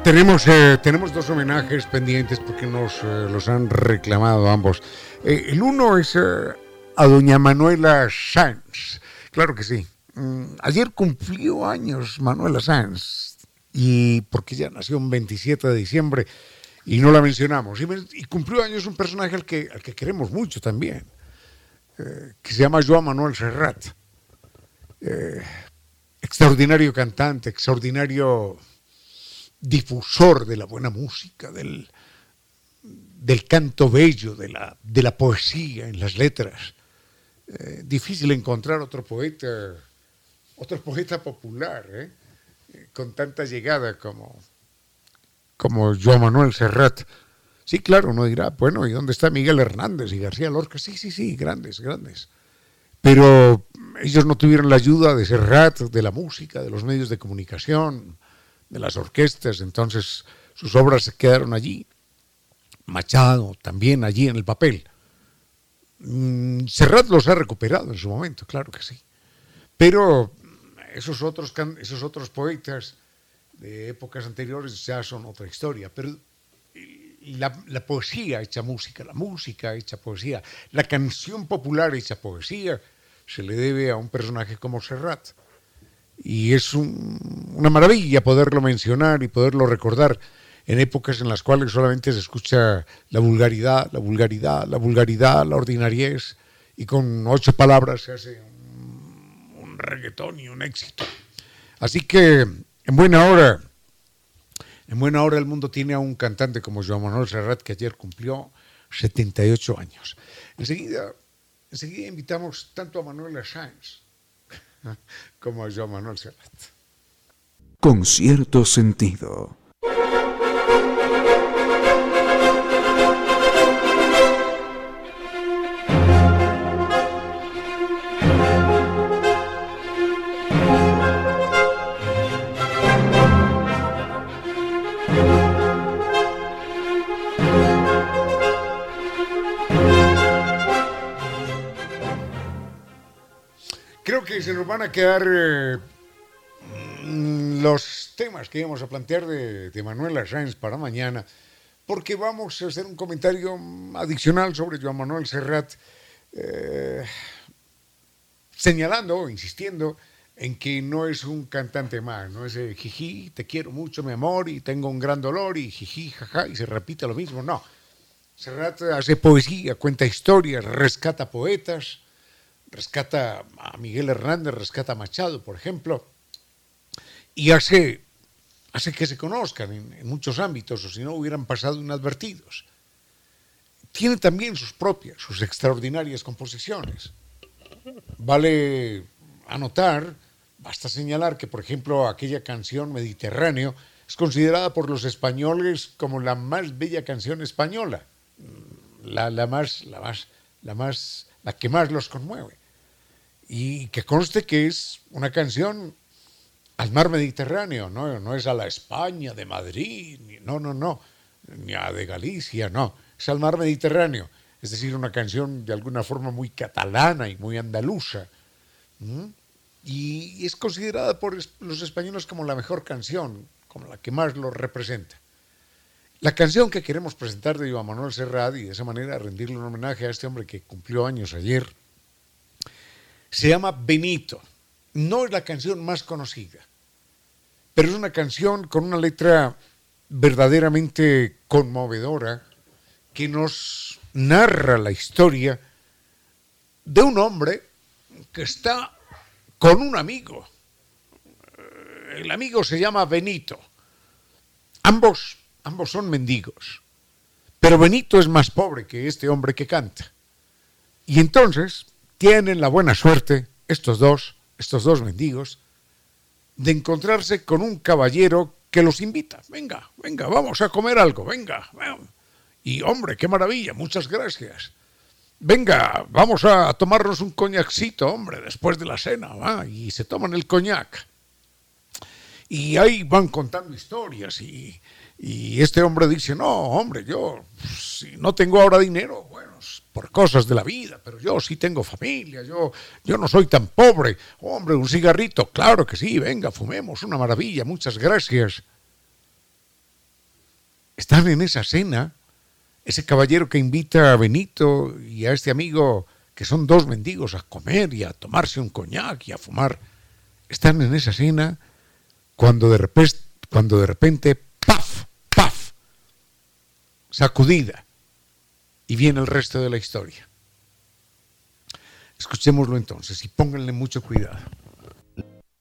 Tenemos, eh, tenemos dos homenajes pendientes porque nos eh, los han reclamado ambos. Eh, el uno es a doña Manuela Sanz. Claro que sí. Mm, ayer cumplió años Manuela Sanz. Y porque ya nació un 27 de diciembre y no la mencionamos. Y, cumplió años un personaje al que, al que queremos mucho también, que se llama Joan Manuel Serrat. extraordinario cantante, extraordinario difusor de la buena música, del, del canto bello, de la, de la poesía en las letras. Eh, difícil encontrar otro poeta, otro poeta popular, ¿eh? con tanta llegada como, como Joan Manuel Serrat. Sí, claro, uno dirá, bueno, ¿y dónde está Miguel Hernández y García Lorca? Sí, sí, sí, grandes, grandes. Pero ellos no tuvieron la ayuda de Serrat, de la música, de los medios de comunicación, de las orquestas, entonces sus obras se quedaron allí. Machado también allí en el papel. Mm, Serrat los ha recuperado en su momento, claro que sí. Pero esos otros, esos otros poetas de épocas anteriores ya son otra historia. Pero la, la, poesía hecha música, la música hecha poesía, la canción popular hecha poesía, se le debe a un personaje como Serrat y es una maravilla poderlo mencionar y poderlo recordar en épocas en las cuales solamente se escucha la vulgaridad, la vulgaridad, la vulgaridad, la ordinariez, y con ocho palabras se hace un, un reggaetón y un éxito. Así que en buena hora, en buena hora el mundo tiene a un cantante como Joan Manuel Serrat que ayer cumplió 78 años. Enseguida, enseguida invitamos tanto a Manuel Sáenz como yo, Manuel Serrat. Con cierto sentido. Creo que se nos van a quedar eh, mm, los temas que íbamos a plantear de, de Manuel Sáenz para mañana, porque vamos a hacer un comentario adicional sobre Joan Manuel Serrat, eh, señalando, insistiendo, en que no es un cantante más, no es el jiji, te quiero mucho, mi amor, y tengo un gran dolor, y jiji, jaja, y se repite lo mismo, no. Serrat hace poesía, cuenta historias, rescata poetas, rescata a Miguel Hernández, rescata a Machado, por ejemplo, y hace, hace que se conozcan en, en muchos ámbitos, o si no hubieran pasado inadvertidos. Tiene también sus propias, sus extraordinarias composiciones. Vale anotar, basta señalar que, por ejemplo, aquella canción Mediterráneo es considerada por los españoles como la más bella canción española, la, la más, la más, la más, la que más los conmueve. Y que conste que es una canción al mar Mediterráneo, no, es a la España de Madrid, ni, no, no, no, ni a de Galicia, no, es al mar Mediterráneo, es decir, una canción de alguna forma muy catalana y muy andaluza. Y es considerada por los españoles como la mejor canción, como la que más lo representa. La canción que queremos presentar de Iván Manuel Serrat y de esa manera rendirle un homenaje a este hombre que cumplió años ayer, se llama Benito. No es la canción más conocida, pero es una canción con una letra verdaderamente conmovedora que nos narra la historia de un hombre que está con un amigo. El amigo se llama Benito. Ambos, ambos son mendigos. Pero Benito es más pobre que este hombre que canta. Y entonces tienen la buena suerte, estos dos, estos dos mendigos, de encontrarse con un caballero que los invita. Venga, venga, vamos a comer algo, venga. Y hombre, qué maravilla, muchas gracias. Venga, vamos a tomarnos un coñacito, hombre, después de la cena, ¿va? Y se toman el coñac. Y ahí van contando historias y, y este hombre dice, no, hombre, yo si no tengo ahora dinero, por cosas de la vida, pero yo sí tengo familia, yo, yo no soy tan pobre. Hombre, un cigarrito, claro que sí, venga, fumemos, una maravilla, muchas gracias. Están en esa cena ese caballero que invita a Benito y a este amigo, que son dos mendigos, a comer y a tomarse un coñac y a fumar, están en esa cena cuando de cuando de repente ¡paf! ¡paf! sacudida y viene el resto de la historia. Escuchémoslo entonces y pónganle mucho cuidado.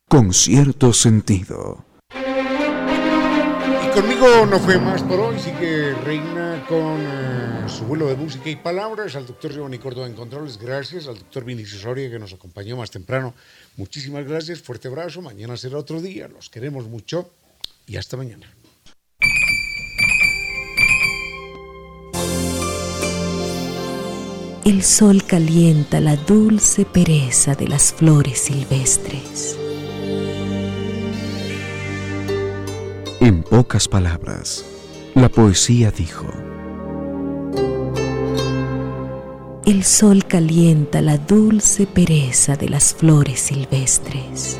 Con cierto sentido. Y conmigo no fue más por hoy, sigue Reina con eh, su vuelo de música y palabras, al doctor Giovanni Córdoba en Controles, gracias, al doctor Vinicio Soria que nos acompañó más temprano, muchísimas gracias, fuerte abrazo, mañana será otro día, los queremos mucho y hasta mañana. El sol calienta la dulce pereza de las flores silvestres. En pocas palabras, la poesía dijo, El sol calienta la dulce pereza de las flores silvestres.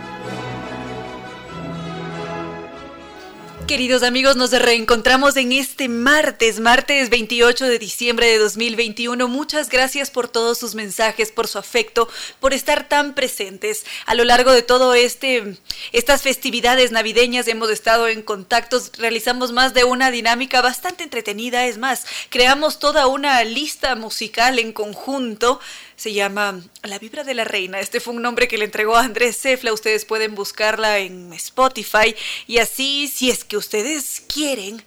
Queridos amigos, nos reencontramos en este martes, martes 28 de diciembre de 2021. Muchas gracias por todos sus mensajes, por su afecto, por estar tan presentes. A lo largo de todo este estas festividades navideñas hemos estado en contactos, realizamos más de una dinámica bastante entretenida, es más, creamos toda una lista musical en conjunto se llama La Vibra de la Reina. Este fue un nombre que le entregó a Andrés Cefla. Ustedes pueden buscarla en Spotify y así, si es que ustedes quieren,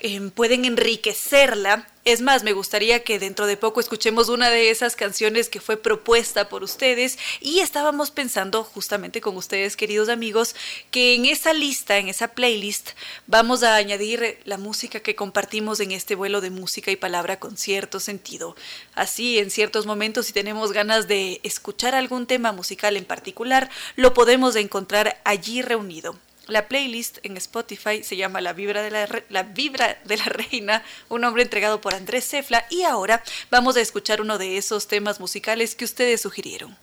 Em, pueden enriquecerla. Es más, me gustaría que dentro de poco escuchemos una de esas canciones que fue propuesta por ustedes y estábamos pensando justamente con ustedes, queridos amigos, que en esa lista, en esa playlist, vamos a añadir la música que compartimos en este vuelo de música y palabra con cierto sentido. Así, en ciertos momentos, si tenemos ganas de escuchar algún tema musical en particular, lo podemos encontrar allí reunido. La playlist en Spotify se llama La Vibra de la, la, Vibra de la Reina, un nombre entregado por Andrés Cefla, y ahora vamos a escuchar uno de esos temas musicales que ustedes sugirieron.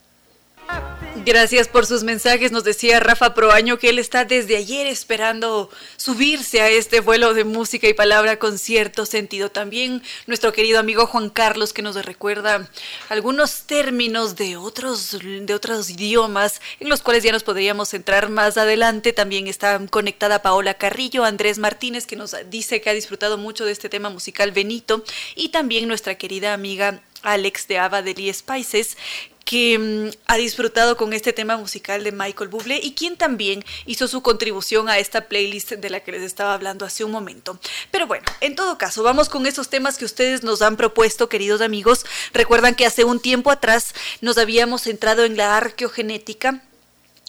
Gracias por sus mensajes. Nos decía Rafa Proaño que él está desde ayer esperando subirse a este vuelo de música y palabra con cierto sentido. También nuestro querido amigo Juan Carlos que nos recuerda algunos términos de otros, de otros idiomas en los cuales ya nos podríamos centrar más adelante. También está conectada Paola Carrillo, Andrés Martínez que nos dice que ha disfrutado mucho de este tema musical Benito y también nuestra querida amiga Alex de Ava Spices, que mm, ha disfrutado con este tema musical de Michael Bublé y quien también hizo su contribución a esta playlist de la que les estaba hablando hace un momento. Pero bueno, en todo caso, vamos con esos temas que ustedes nos han propuesto, queridos amigos. Recuerdan que hace un tiempo atrás nos habíamos centrado en la arqueogenética.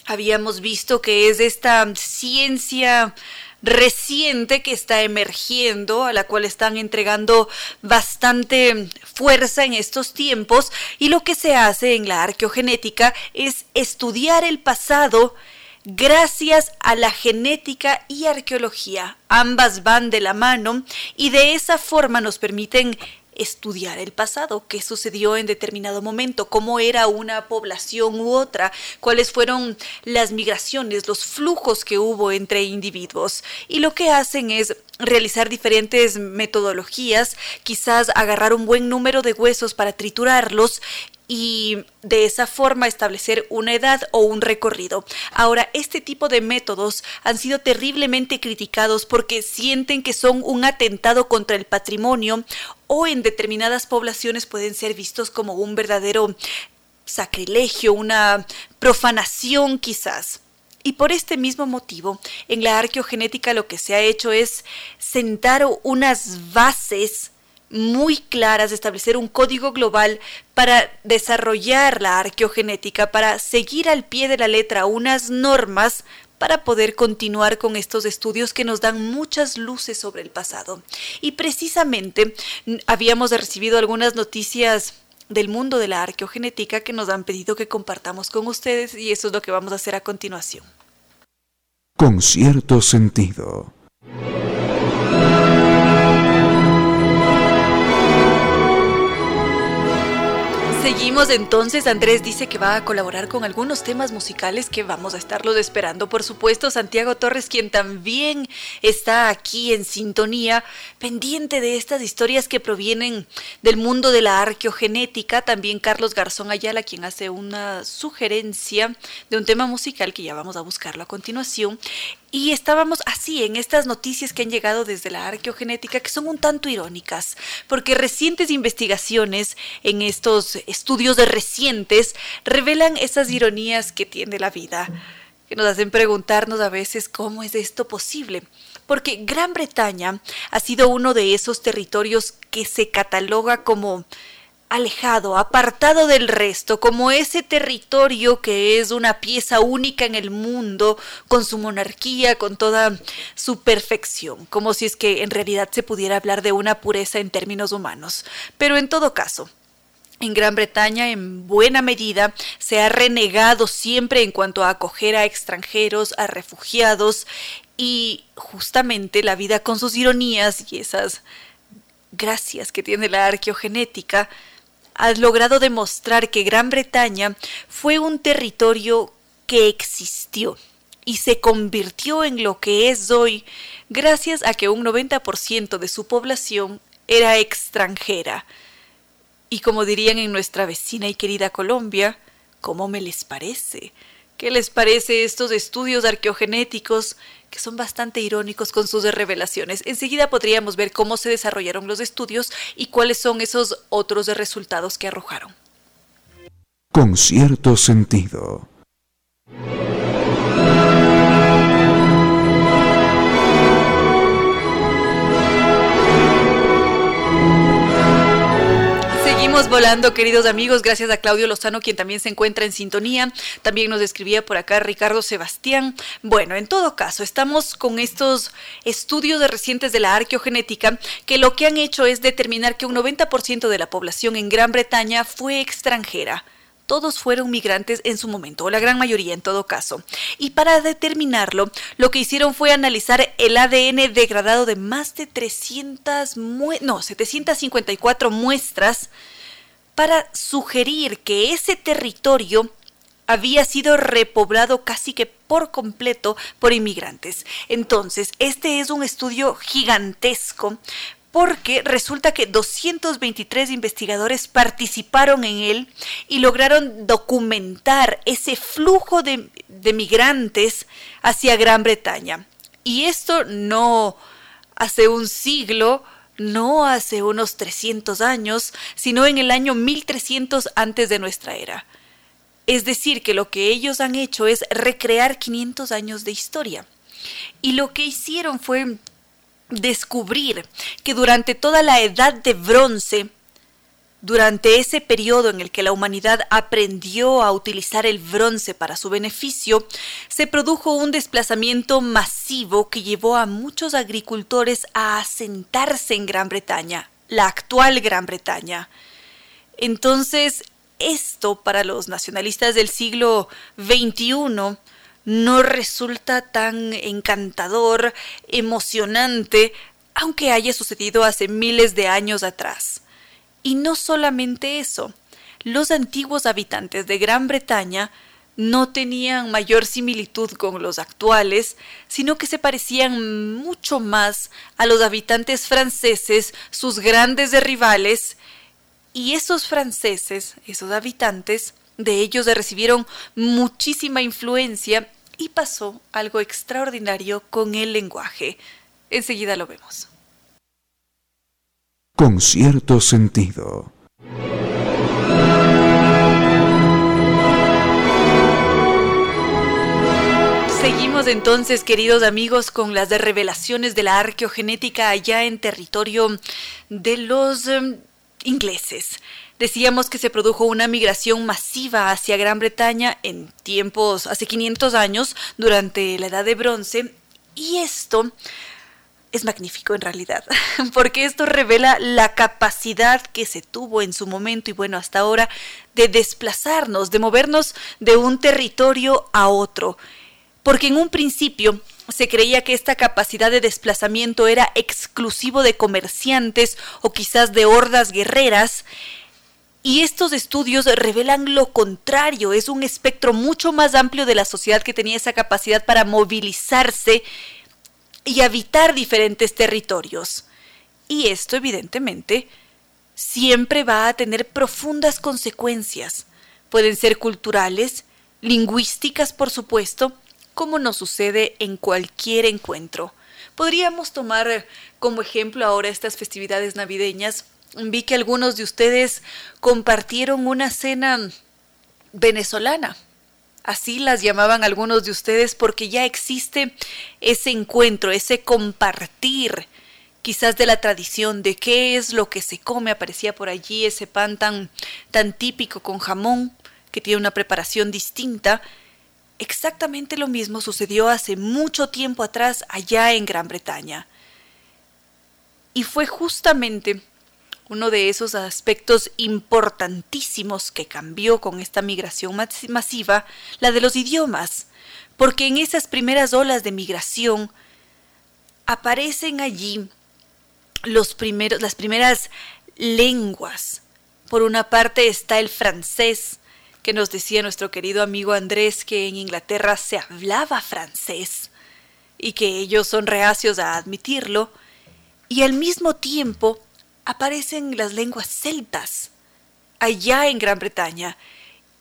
Habíamos visto que es esta ciencia reciente que está emergiendo, a la cual están entregando bastante fuerza en estos tiempos, y lo que se hace en la arqueogenética es estudiar el pasado gracias a la genética y arqueología. Ambas van de la mano y de esa forma nos permiten estudiar el pasado, qué sucedió en determinado momento, cómo era una población u otra, cuáles fueron las migraciones, los flujos que hubo entre individuos. Y lo que hacen es realizar diferentes metodologías, quizás agarrar un buen número de huesos para triturarlos y de esa forma establecer una edad o un recorrido. Ahora, este tipo de métodos han sido terriblemente criticados porque sienten que son un atentado contra el patrimonio o en determinadas poblaciones pueden ser vistos como un verdadero sacrilegio, una profanación quizás. Y por este mismo motivo, en la arqueogenética lo que se ha hecho es sentar unas bases muy claras, establecer un código global para desarrollar la arqueogenética, para seguir al pie de la letra unas normas para poder continuar con estos estudios que nos dan muchas luces sobre el pasado. Y precisamente habíamos recibido algunas noticias del mundo de la arqueogenética que nos han pedido que compartamos con ustedes y eso es lo que vamos a hacer a continuación. Con cierto sentido. Seguimos entonces, Andrés dice que va a colaborar con algunos temas musicales que vamos a estarlos esperando. Por supuesto, Santiago Torres, quien también está aquí en sintonía, pendiente de estas historias que provienen del mundo de la arqueogenética. También Carlos Garzón Ayala, quien hace una sugerencia de un tema musical que ya vamos a buscarlo a continuación. Y estábamos así en estas noticias que han llegado desde la arqueogenética que son un tanto irónicas, porque recientes investigaciones en estos estudios de recientes revelan esas ironías que tiene la vida, que nos hacen preguntarnos a veces cómo es esto posible. Porque Gran Bretaña ha sido uno de esos territorios que se cataloga como alejado, apartado del resto, como ese territorio que es una pieza única en el mundo, con su monarquía, con toda su perfección, como si es que en realidad se pudiera hablar de una pureza en términos humanos. Pero en todo caso, en Gran Bretaña, en buena medida, se ha renegado siempre en cuanto a acoger a extranjeros, a refugiados, y justamente la vida con sus ironías y esas gracias que tiene la arqueogenética, ha logrado demostrar que Gran Bretaña fue un territorio que existió y se convirtió en lo que es hoy gracias a que un 90% de su población era extranjera. Y como dirían en nuestra vecina y querida Colombia, ¿cómo me les parece? ¿Qué les parece estos estudios arqueogenéticos que son bastante irónicos con sus revelaciones? Enseguida podríamos ver cómo se desarrollaron los estudios y cuáles son esos otros resultados que arrojaron. Con cierto sentido. Volando, queridos amigos, gracias a Claudio Lozano, quien también se encuentra en sintonía. También nos escribía por acá Ricardo Sebastián. Bueno, en todo caso, estamos con estos estudios de recientes de la arqueogenética que lo que han hecho es determinar que un 90% de la población en Gran Bretaña fue extranjera todos fueron migrantes en su momento, o la gran mayoría en todo caso. Y para determinarlo, lo que hicieron fue analizar el ADN degradado de más de 300, no, 754 muestras para sugerir que ese territorio había sido repoblado casi que por completo por inmigrantes. Entonces, este es un estudio gigantesco porque resulta que 223 investigadores participaron en él y lograron documentar ese flujo de, migrantes hacia Gran Bretaña. Y esto no hace un siglo, no hace unos 300 años, sino en el año 1300 antes de nuestra era. Es decir, que lo que ellos han hecho es recrear 500 años de historia. Y lo que hicieron fue descubrir que durante toda la edad de bronce, durante ese periodo en el que la humanidad aprendió a utilizar el bronce para su beneficio, se produjo un desplazamiento masivo que llevó a muchos agricultores a asentarse en Gran Bretaña, la actual Gran Bretaña. Entonces, esto para los nacionalistas del siglo XXI no resulta tan encantador, emocionante, aunque haya sucedido hace miles de años atrás. Y no solamente eso, los antiguos habitantes de Gran Bretaña no tenían mayor similitud con los actuales, sino que se parecían mucho más a los habitantes franceses, sus grandes rivales, y esos franceses, esos habitantes, de ellos recibieron muchísima influencia y pasó algo extraordinario con el lenguaje. Enseguida lo vemos. Con cierto sentido. Seguimos entonces, queridos amigos, con las revelaciones de la arqueogenética allá en territorio de los em, ingleses. Decíamos que se produjo una migración masiva hacia Gran Bretaña en tiempos, hace 500 años, durante la Edad de Bronce, y esto es magnífico en realidad, porque esto revela la capacidad que se tuvo en su momento y bueno, hasta ahora, de desplazarnos, de movernos de un territorio a otro. Porque en un principio se creía que esta capacidad de desplazamiento era exclusivo de comerciantes o quizás de hordas guerreras, y estos estudios revelan lo contrario, es un espectro mucho más amplio de la sociedad que tenía esa capacidad para movilizarse y habitar diferentes territorios. Y esto evidentemente siempre va a tener profundas consecuencias. Pueden ser culturales, lingüísticas por supuesto, como nos sucede en cualquier encuentro. Podríamos tomar como ejemplo ahora estas festividades navideñas vi que algunos de ustedes compartieron una cena venezolana. Así las llamaban algunos de ustedes porque ya existe ese encuentro, ese compartir quizás de la tradición, de qué es lo que se come. Aparecía por allí ese pan tan, tan típico con jamón, que tiene una preparación distinta. Exactamente lo mismo sucedió hace mucho tiempo atrás allá en Gran Bretaña. Y fue justamente uno de esos aspectos importantísimos que cambió con esta migración masiva, la de los idiomas, porque en esas primeras olas de migración aparecen allí los primeros, las primeras lenguas. Por una parte está el francés, que nos decía nuestro querido amigo Andrés que en Inglaterra se hablaba francés y que ellos son reacios a admitirlo, y al mismo tiempo aparecen las lenguas celtas allá en Gran Bretaña.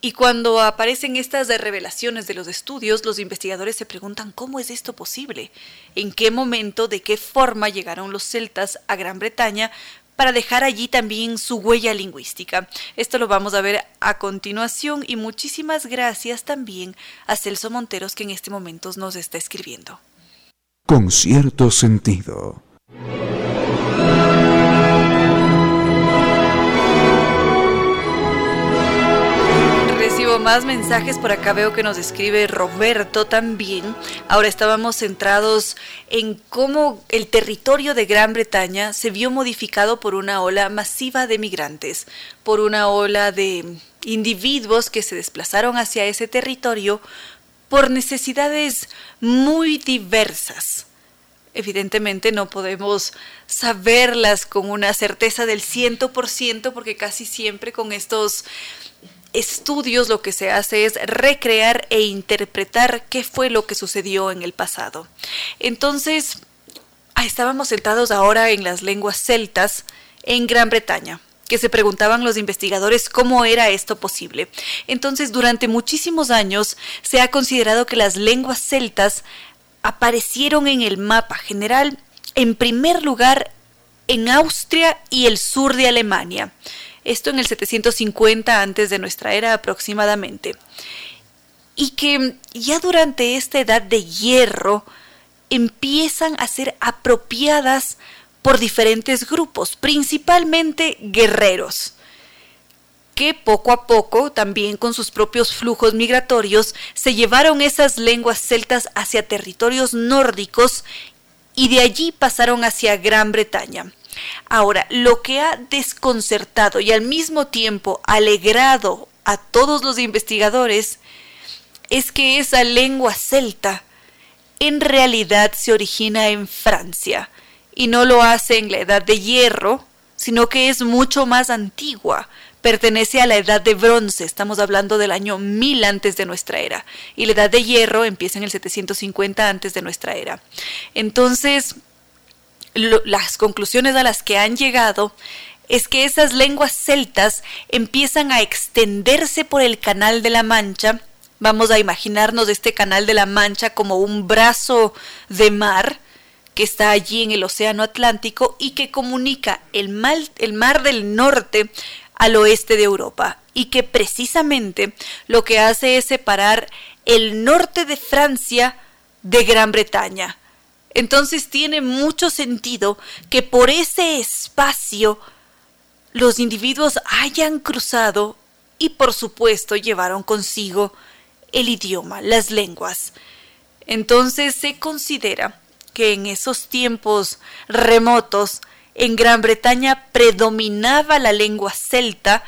Y cuando aparecen estas revelaciones de los estudios, los investigadores se preguntan cómo es esto posible, en qué momento, de qué forma llegaron los celtas a Gran Bretaña para dejar allí también su huella lingüística. Esto lo vamos a ver a continuación y muchísimas gracias también a Celso Monteros que en este momento nos está escribiendo. Con cierto sentido. Más mensajes por acá veo que nos escribe Roberto también. Ahora estábamos centrados en cómo el territorio de Gran Bretaña se vio modificado por una ola masiva de migrantes, por una ola de individuos que se desplazaron hacia ese territorio por necesidades muy diversas. Evidentemente no podemos saberlas con una certeza del ciento por ciento porque casi siempre con estos estudios lo que se hace es recrear e interpretar qué fue lo que sucedió en el pasado. Entonces, ah, estábamos sentados ahora en las lenguas celtas en Gran Bretaña que se preguntaban los investigadores cómo era esto posible. Entonces, durante muchísimos años se ha considerado que las lenguas celtas aparecieron en el mapa general en primer lugar en Austria y el sur de Alemania esto en el 750 antes de nuestra era aproximadamente, y que ya durante esta edad de hierro empiezan a ser apropiadas por diferentes grupos, principalmente guerreros, que poco a poco, también con sus propios flujos migratorios, se llevaron esas lenguas celtas hacia territorios nórdicos y de allí pasaron hacia Gran Bretaña. Ahora, lo que ha desconcertado y al mismo tiempo alegrado a todos los investigadores es que esa lengua celta en realidad se origina en Francia y no lo hace en la edad de hierro, sino que es mucho más antigua, pertenece a la edad de bronce, estamos hablando del año 1000 antes de nuestra era, y la edad de hierro empieza en el 750 antes de nuestra era. Entonces, las conclusiones a las que han llegado es que esas lenguas celtas empiezan a extenderse por el Canal de la Mancha. Vamos a imaginarnos este Canal de la Mancha como un brazo de mar que está allí en el Océano Atlántico y que comunica el, el Mar del Norte al oeste de Europa y que precisamente lo que hace es separar el norte de Francia de Gran Bretaña. Entonces tiene mucho sentido que por ese espacio los individuos hayan cruzado y por supuesto llevaron consigo el idioma, las lenguas. Entonces se considera que en esos tiempos remotos en Gran Bretaña predominaba la lengua celta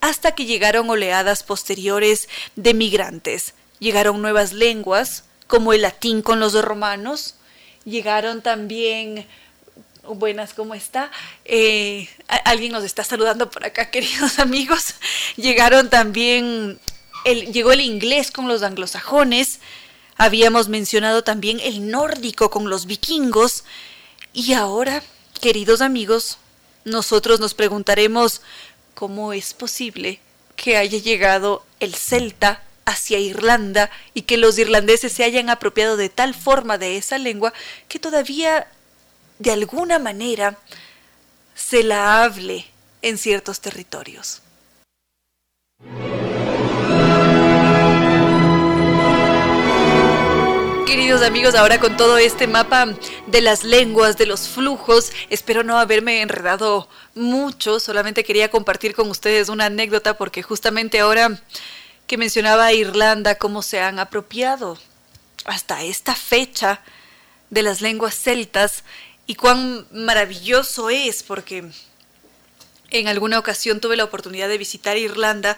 hasta que llegaron oleadas posteriores de migrantes. Llegaron nuevas lenguas, como el latín con los romanos, Llegaron también Buenas, ¿cómo está? Eh, alguien nos está saludando por acá, queridos amigos. Llegaron también, llegó el inglés con los anglosajones. Habíamos mencionado también el nórdico con los vikingos. Y ahora, queridos amigos, nosotros nos preguntaremos cómo es posible que haya llegado el celta hacia Irlanda y que los irlandeses se hayan apropiado de tal forma de esa lengua que todavía de alguna manera se la hable en ciertos territorios. Queridos amigos, ahora con todo este mapa de las lenguas, de los flujos, espero no haberme enredado mucho, solamente quería compartir con ustedes una anécdota porque justamente ahora que mencionaba Irlanda, cómo se han apropiado hasta esta fecha de las lenguas celtas y cuán maravilloso es, porque en alguna ocasión tuve la oportunidad de visitar Irlanda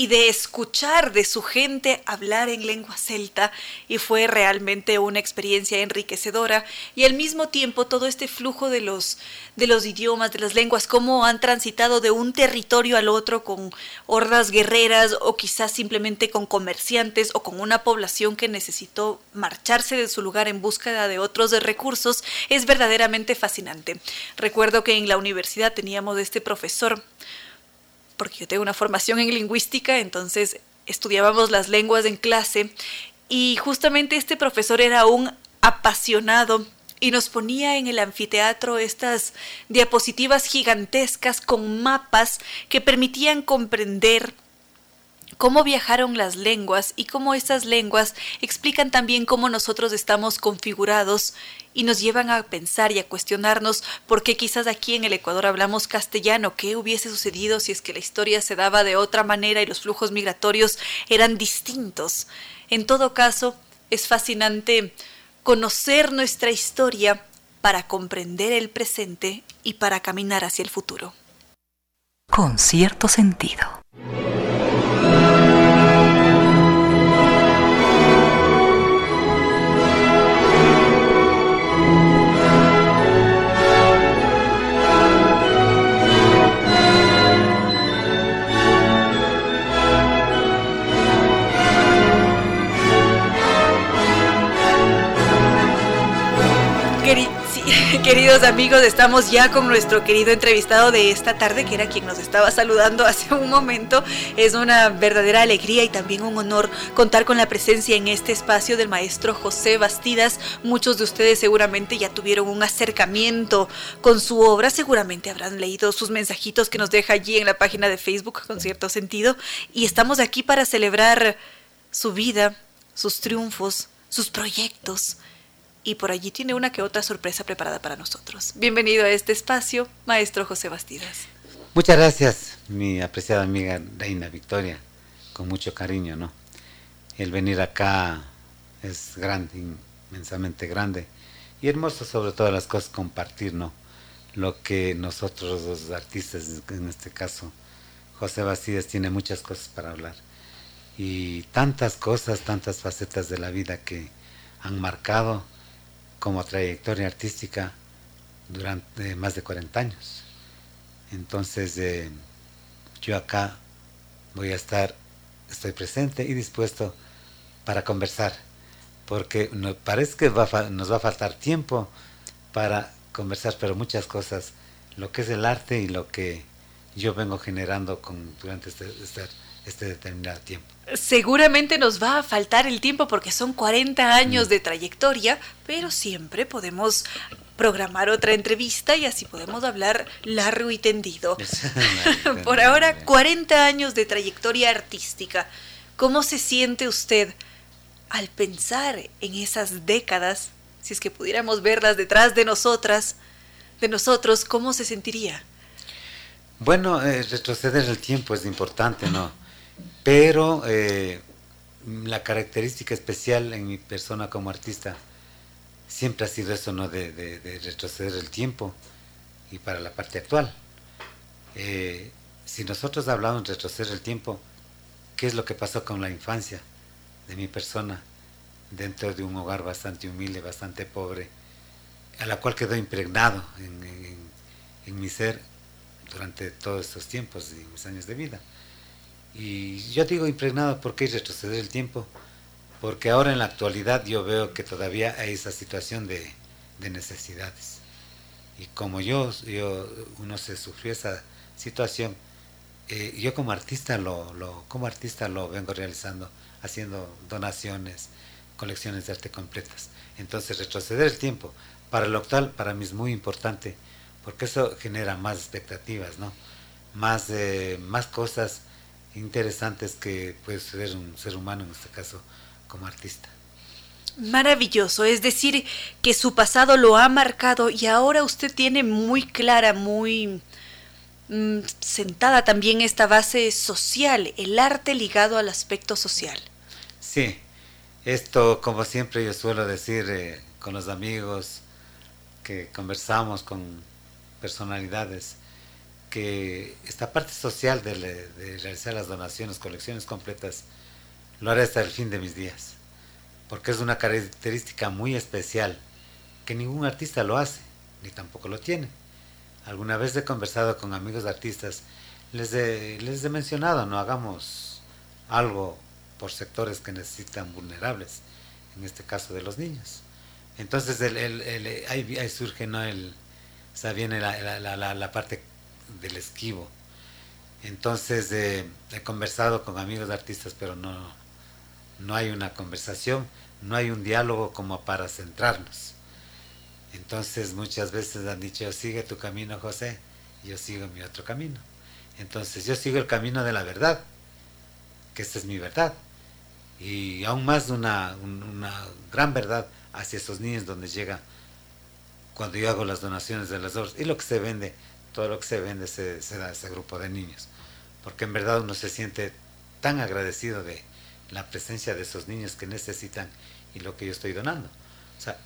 y de escuchar de su gente hablar en lengua celta y fue realmente una experiencia enriquecedora y al mismo tiempo todo este flujo de los de los idiomas, de las lenguas, cómo han transitado de un territorio al otro con hordas guerreras o quizás simplemente con comerciantes o con una población que necesitó marcharse de su lugar en búsqueda de otros recursos, es verdaderamente fascinante. Recuerdo que en la universidad teníamos este profesor porque yo tengo una formación en lingüística, entonces estudiábamos las lenguas en clase y justamente este profesor era un apasionado y nos ponía en el anfiteatro estas diapositivas gigantescas con mapas que permitían comprender cómo viajaron las lenguas y cómo estas lenguas explican también cómo nosotros estamos configurados y nos llevan a pensar y a cuestionarnos por qué quizás aquí en el Ecuador hablamos castellano, qué hubiese sucedido si es que la historia se daba de otra manera y los flujos migratorios eran distintos. En todo caso, es fascinante conocer nuestra historia para comprender el presente y para caminar hacia el futuro. Con cierto sentido. Queridos amigos, estamos ya con nuestro querido entrevistado de esta tarde, que era quien nos estaba saludando hace un momento. Es una verdadera alegría y también un honor contar con la presencia en este espacio del maestro José Bastidas. Muchos de ustedes seguramente ya tuvieron un acercamiento con su obra, seguramente habrán leído sus mensajitos que nos deja allí en la página de Facebook, con cierto sentido. Y estamos aquí para celebrar su vida, sus triunfos, sus proyectos y por allí tiene una que otra sorpresa preparada para nosotros. Bienvenido a este espacio, maestro José Bastidas. Muchas gracias, mi apreciada amiga Reina Victoria, con mucho cariño, ¿no? El venir acá es grande, inmensamente grande, y hermoso sobre todas las cosas compartir, ¿no? Lo que nosotros los artistas, en este caso José Bastidas, tiene muchas cosas para hablar. Y tantas cosas, tantas facetas de la vida que han marcado como trayectoria artística durante más de 40 años. Entonces, eh, yo acá voy a estar, estoy presente y dispuesto para conversar, porque nos parece que nos va a faltar tiempo para conversar, pero muchas cosas, lo que es el arte y lo que yo vengo generando con, durante este, este este determinado tiempo. Seguramente nos va a faltar el tiempo porque son 40 años mm. de trayectoria, pero siempre podemos programar otra entrevista y así podemos hablar largo y tendido. Por ahora, 40 años de trayectoria artística. ¿Cómo se siente usted al pensar en esas décadas? Si es que pudiéramos verlas detrás de nosotras, de nosotros, ¿cómo se sentiría? Bueno, eh, retroceder el tiempo es importante, ¿no? Pero eh, la característica especial en mi persona como artista siempre ha sido eso, ¿no? De, retroceder el tiempo y para la parte actual. Eh, si nosotros hablamos de retroceder el tiempo, ¿qué es lo que pasó con la infancia de mi persona dentro de un hogar bastante humilde, bastante pobre, a la cual quedó impregnado en mi ser durante todos estos tiempos y mis años de vida? Y yo digo impregnado porque hay retroceder el tiempo, porque ahora en la actualidad yo veo que todavía hay esa situación de, necesidades. Y como yo, yo, uno se sufrió esa situación, eh, yo como artista lo, lo, como artista lo vengo realizando, haciendo donaciones, colecciones de arte completas. Entonces retroceder el tiempo para lo actual para mí es muy importante, porque eso genera más expectativas, ¿no? Más, eh, más cosas interesantes que puede ser un ser humano, en este caso, como artista. Maravilloso, es decir, que su pasado lo ha marcado y ahora usted tiene muy clara, muy mm, sentada también esta base social, el arte ligado al aspecto social. Sí, esto como siempre yo suelo decir eh, con los amigos que conversamos con personalidades, que esta parte social de, realizar las donaciones, colecciones completas, lo haré hasta el fin de mis días, porque es una característica muy especial que ningún artista lo hace, ni tampoco lo tiene. Alguna vez he conversado con amigos artistas, les he, les he mencionado, no hagamos algo por sectores que necesitan vulnerables, en este caso de los niños. Entonces ahí, surge ¿no? el, o viene la, la, la parte del esquivo. Entonces he conversado con amigos de artistas, pero no, no hay una conversación, no hay un diálogo como para centrarnos. Entonces muchas veces han dicho, sigue tu camino José, yo sigo mi otro camino. Entonces yo sigo el camino de la verdad, que esta es mi verdad. Y aún más una, una gran verdad hacia esos niños donde llega cuando yo hago las donaciones de las obras y lo que se vende, todo lo que se vende se, se da a ese grupo de niños. Porque en verdad uno se siente tan agradecido de la presencia de esos niños que necesitan y lo que yo estoy donando. O sea,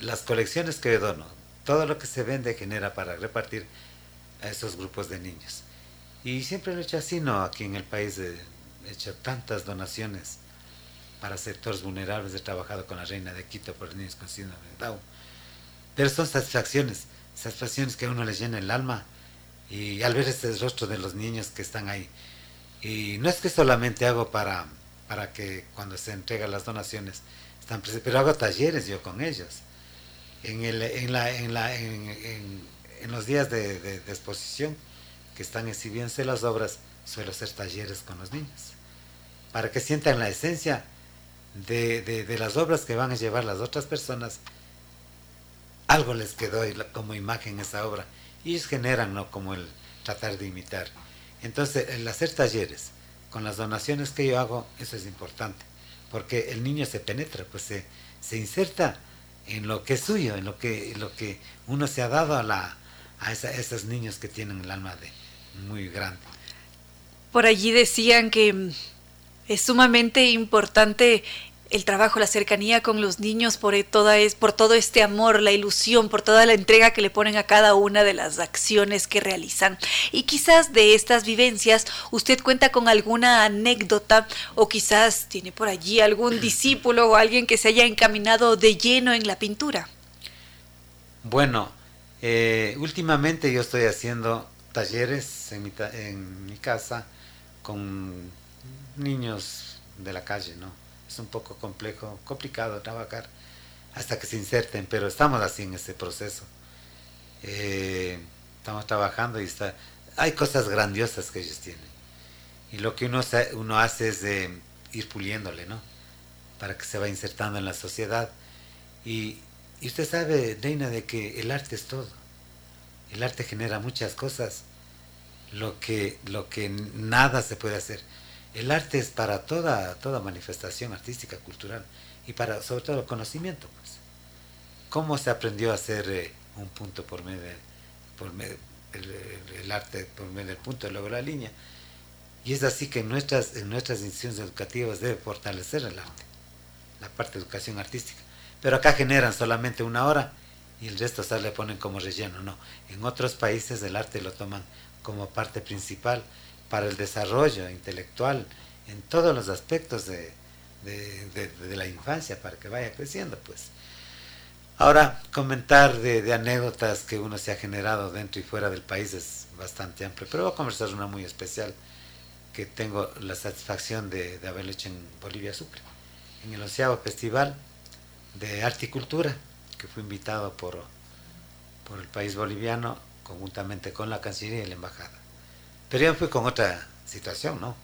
las colecciones que yo dono, todo lo que se vende genera para repartir a esos grupos de niños. Y siempre lo he hecho así, ¿no? Aquí en el país he hecho tantas donaciones para sectores vulnerables, he trabajado con la reina de Quito por niños con síndrome de Down. Pero son satisfacciones, satisfacciones que a uno le llena el alma y al ver este rostro de los niños que están ahí. Y no es que solamente hago para, para que cuando se entregan las donaciones están presentes, pero hago talleres yo con ellos. En, el, en, la, en, la, en, en los días de, de, de exposición que están exhibiéndose las obras, suelo hacer talleres con los niños, para que sientan la esencia de, de, las obras que van a llevar las otras personas, algo les quedó como imagen esa obra. Y ellos generan, ¿no? Como el tratar de imitar. Entonces, el hacer talleres con las donaciones que yo hago, eso es importante. Porque el niño se penetra, pues se, se inserta en lo que es suyo, en lo que, en lo que uno se ha dado a, la, a, esa, a esos niños que tienen el alma de muy grande. Por allí decían que es sumamente importante el trabajo, la cercanía con los niños por toda es por todo este amor, la ilusión, por toda la entrega que le ponen a cada una de las acciones que realizan. Y quizás de estas vivencias usted cuenta con alguna anécdota o quizás tiene por allí algún discípulo o alguien que se haya encaminado de lleno en la pintura. Bueno, eh, últimamente yo estoy haciendo talleres en mi, en mi casa con niños de la calle, ¿no? Es un poco complejo, complicado trabajar hasta que se inserten, pero estamos así en ese proceso. Eh, estamos trabajando y está, hay cosas grandiosas que ellos tienen. Y lo que uno, hace es ir puliéndole, ¿no? Para que se vaya insertando en la sociedad. Y, y usted sabe, Reina, de que el arte es todo. El arte genera muchas cosas, lo que, lo que nada se puede hacer el arte es para toda, toda manifestación artística, cultural y para sobre todo el conocimiento. Pues. ¿Cómo se aprendió a hacer eh, un punto por medio, por medio el, arte por medio del punto luego la línea? Y es así que en nuestras, en nuestras instituciones educativas debe fortalecer el arte, la parte de educación artística. Pero acá generan solamente una hora y el resto se le ponen como relleno. No, en otros países el arte lo toman como parte principal para el desarrollo intelectual en todos los aspectos de, de, la infancia, para que vaya creciendo, pues. Ahora, comentar de, anécdotas que uno se ha generado dentro y fuera del país es bastante amplio, pero voy a conversar una muy especial que tengo la satisfacción de, haberlo hecho en Bolivia Sucre, en el onceavo Festival de Arte y Cultura, que fue invitado por, por el país boliviano conjuntamente con la Cancillería y la Embajada. Pero yo fui con otra situación, ¿no?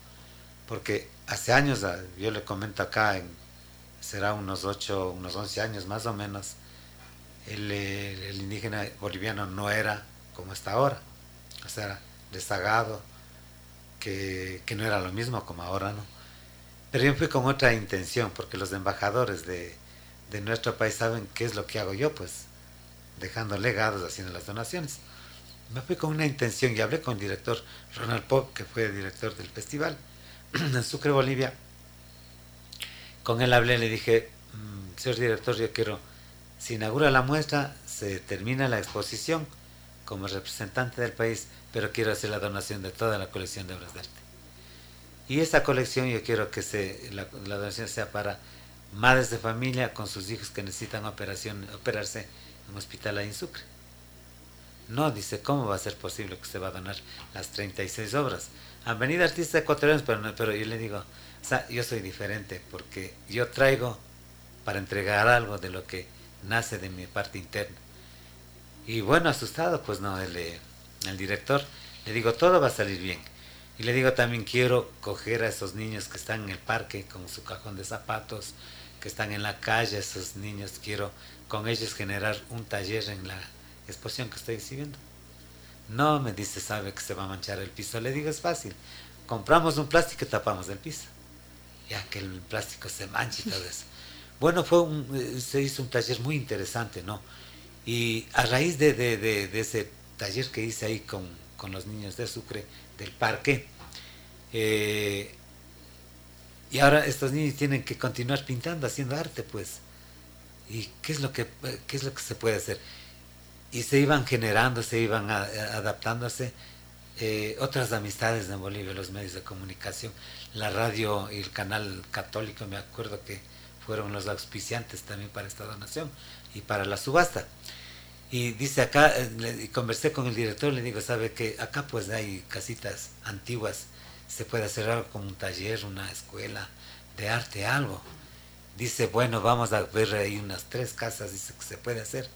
Porque hace años, ah, yo le comento acá, en, será unos 8, unos 11 años más o menos, el, indígena boliviano no era como está ahora. O sea, era que, que no era lo mismo como ahora, ¿no? Pero yo fui con otra intención, porque los embajadores de, de nuestro país saben qué es lo que hago yo, pues, dejando legados, haciendo las donaciones me fui con una intención y hablé con el director Ronald Pop, que fue director del festival en Sucre, Bolivia. Con él hablé, le dije, mmm, señor director, yo quiero, se inaugura la muestra, se termina la exposición como representante del país, pero quiero hacer la donación de toda la colección de obras de arte. Y esa colección yo quiero que se, la, la donación sea para madres de familia con sus hijos que necesitan operación, operarse en un hospital ahí en Sucre. No, dice, ¿cómo va a ser posible que se va a donar las 36 obras? Han venido artistas ecuatorianos, pero, no, pero yo le digo, o sea, yo soy diferente porque yo traigo para entregar algo de lo que nace de mi parte interna. Y bueno, asustado, pues no, el, el director, le digo, todo va a salir bien. Y le digo, también quiero coger a esos niños que están en el parque con su cajón de zapatos, que están en la calle, esos niños, quiero con ellos generar un taller en la exposición que estoy exhibiendo. No me dice, sabe que se va a manchar el piso. Le digo, es fácil. compramos un plástico y tapamos el piso. Ya que el plástico se mancha y todo eso. Bueno, fue un, se hizo un taller muy interesante, ¿no? Y a raíz de, de, de, ese taller que hice ahí con, con, los niños de Sucre, del parque, eh, y ahora estos niños tienen que continuar pintando, haciendo arte, pues. ¿Y qué es lo que, qué es lo que se puede hacer? Y se iban generando, se iban adaptándose eh, otras amistades en Bolivia, los medios de comunicación, la radio y el canal católico, me acuerdo que fueron los auspiciantes también para esta donación y para la subasta. Y dice acá, eh, conversé con el director, le digo, sabe que acá pues hay casitas antiguas, se puede hacer algo como un taller, una escuela de arte, algo. Dice, bueno, vamos a ver ahí unas tres casas, dice que se puede hacer.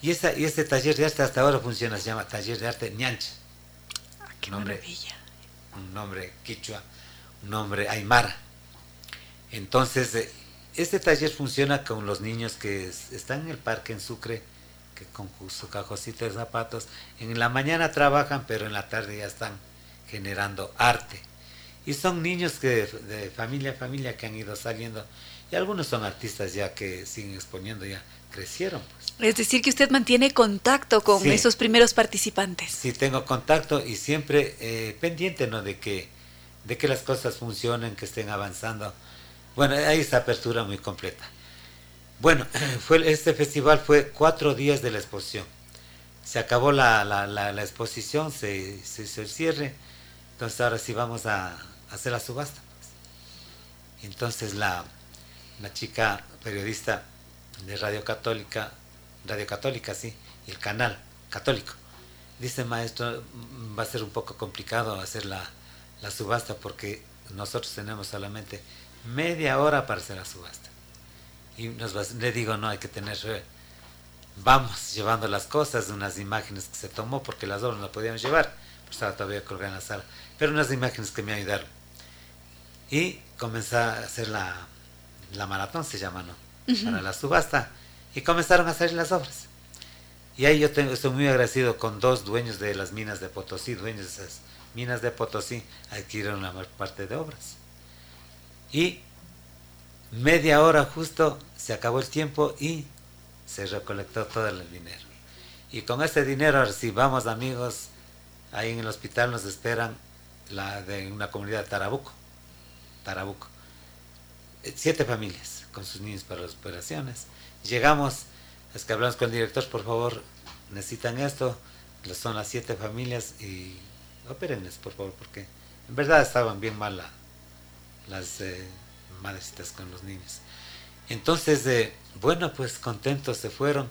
Y, ese taller de arte hasta ahora funciona, se llama Taller de Arte Ñancha. Ah, qué nombre, maravilla. Un nombre quichua, un nombre aymara. Entonces, eh, este taller funciona con los niños que están en el parque en Sucre, que con su cajocito de zapatos, en la mañana trabajan, pero en la tarde ya están generando arte. Y son niños que de familia a familia que han ido saliendo. Y algunos son artistas ya que siguen exponiendo, ya crecieron. Pues. Es decir, que usted mantiene contacto con esos primeros participantes. Sí, tengo contacto y siempre eh, pendiente ¿no? de, que, de que las cosas funcionen, que estén avanzando bueno, hay esta apertura muy completa. Bueno, fue, este festival fue cuatro días de la exposición. Se acabó la, la, exposición, se, hizo el cierre, entonces ahora sí vamos a, hacer la subasta. Pues. Entonces la, la chica periodista de Radio Católica, Radio Católica, sí, y el canal católico, dice maestro, va a ser un poco complicado hacer la, la subasta porque nosotros tenemos solamente media hora para hacer la subasta. Y nos le digo, no, hay que tener, eh, vamos llevando las cosas, unas imágenes que se tomó, porque las obras no podíamos llevar, pues estaba todavía colgada en la sala, pero unas imágenes que me ayudaron. Y comencé a hacer la, la maratón, se llama, ¿no? Para la subasta. Y comenzaron a hacer las obras. Y ahí yo tengo, estoy muy agradecido con dos dueños de las minas de Potosí, dueños de esas minas de Potosí, adquirieron la mayor parte de obras. Y media hora justo se acabó el tiempo y se recolectó todo el dinero. Y con ese dinero, si vamos amigos, ahí en el hospital nos esperan la de una comunidad Tarabuco. Tarabuco. Siete familias con sus niños para las operaciones. Llegamos, es que hablamos con el director, por favor, necesitan esto. Son las siete familias y opérenles, por favor, porque en verdad estaban bien mal las eh, madrecitas con los niños. Entonces, eh, bueno, pues contentos se fueron.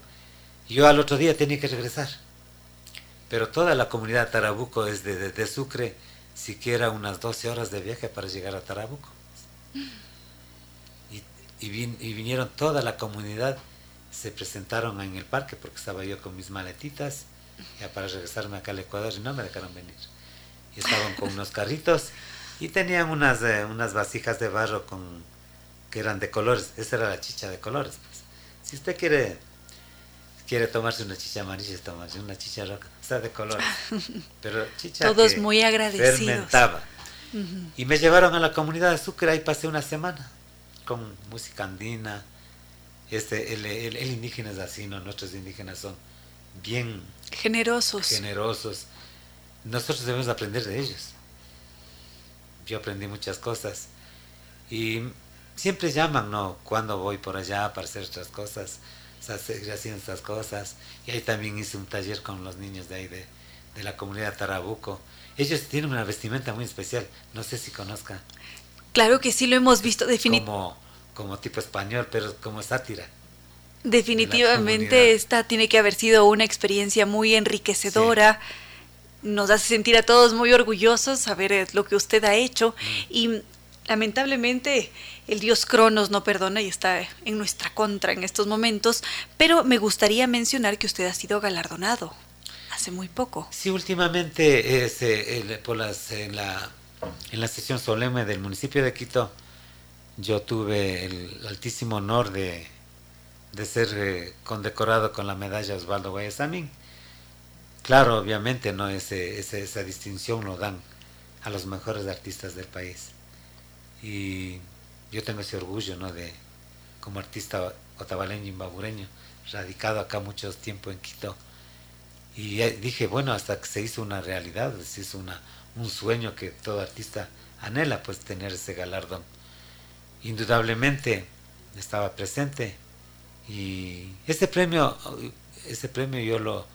Yo al otro día tenía que regresar. Pero toda la comunidad de Tarabuco es de, Sucre, siquiera unas 12 horas de viaje para llegar a Tarabuco. Y, vinieron toda la comunidad, se presentaron en el parque porque estaba yo con mis maletitas, ya para regresarme acá al Ecuador y no me dejaron venir. Y estaban con unos carritos y tenían unas, eh, unas vasijas de barro con que eran de colores. Esa era la chicha de colores. Pues. Si usted quiere quiere tomarse una chicha amarilla, tomarse una chicha roja. Está de colores. Pero chicha Todos muy agradecidos. Fermentaba. Y me llevaron a la comunidad de Sucre y pasé una semana con música andina. Este, el, el, indígena es así, ¿no? Nuestros indígenas son bien generosos. Generosos. Nosotros debemos aprender de ellos yo aprendí muchas cosas. Y siempre llaman, ¿no? Cuando voy por allá para hacer otras cosas, seguir haciendo estas cosas. Y ahí también hice un taller con los niños de ahí, de, de la comunidad Tarabuco. Ellos tienen una vestimenta muy especial, no sé si conozcan. Claro que sí, lo hemos visto definitivamente. Como, como tipo español, pero como sátira. Definitivamente esta tiene que haber sido una experiencia muy enriquecedora nos hace sentir a todos muy orgullosos saber eh, lo que usted ha hecho y lamentablemente el dios Cronos no perdona y está en nuestra contra en estos momentos, pero me gustaría mencionar que usted ha sido galardonado hace muy poco. Sí, últimamente eh, por las, en, la, en la sesión solemne del municipio de Quito yo tuve el altísimo honor de, de ser eh, condecorado con la medalla Osvaldo Guayasamín Claro, obviamente, ¿no? Ese, esa distinción lo dan a los mejores artistas del país. Y yo tengo ese orgullo, ¿no? De, como artista otavaleño imbabureño, radicado acá mucho tiempo en Quito. Y dije, bueno, hasta que se hizo una realidad, se hizo una, un sueño que todo artista anhela, pues tener ese galardón. Indudablemente estaba presente y este premio, este premio yo lo,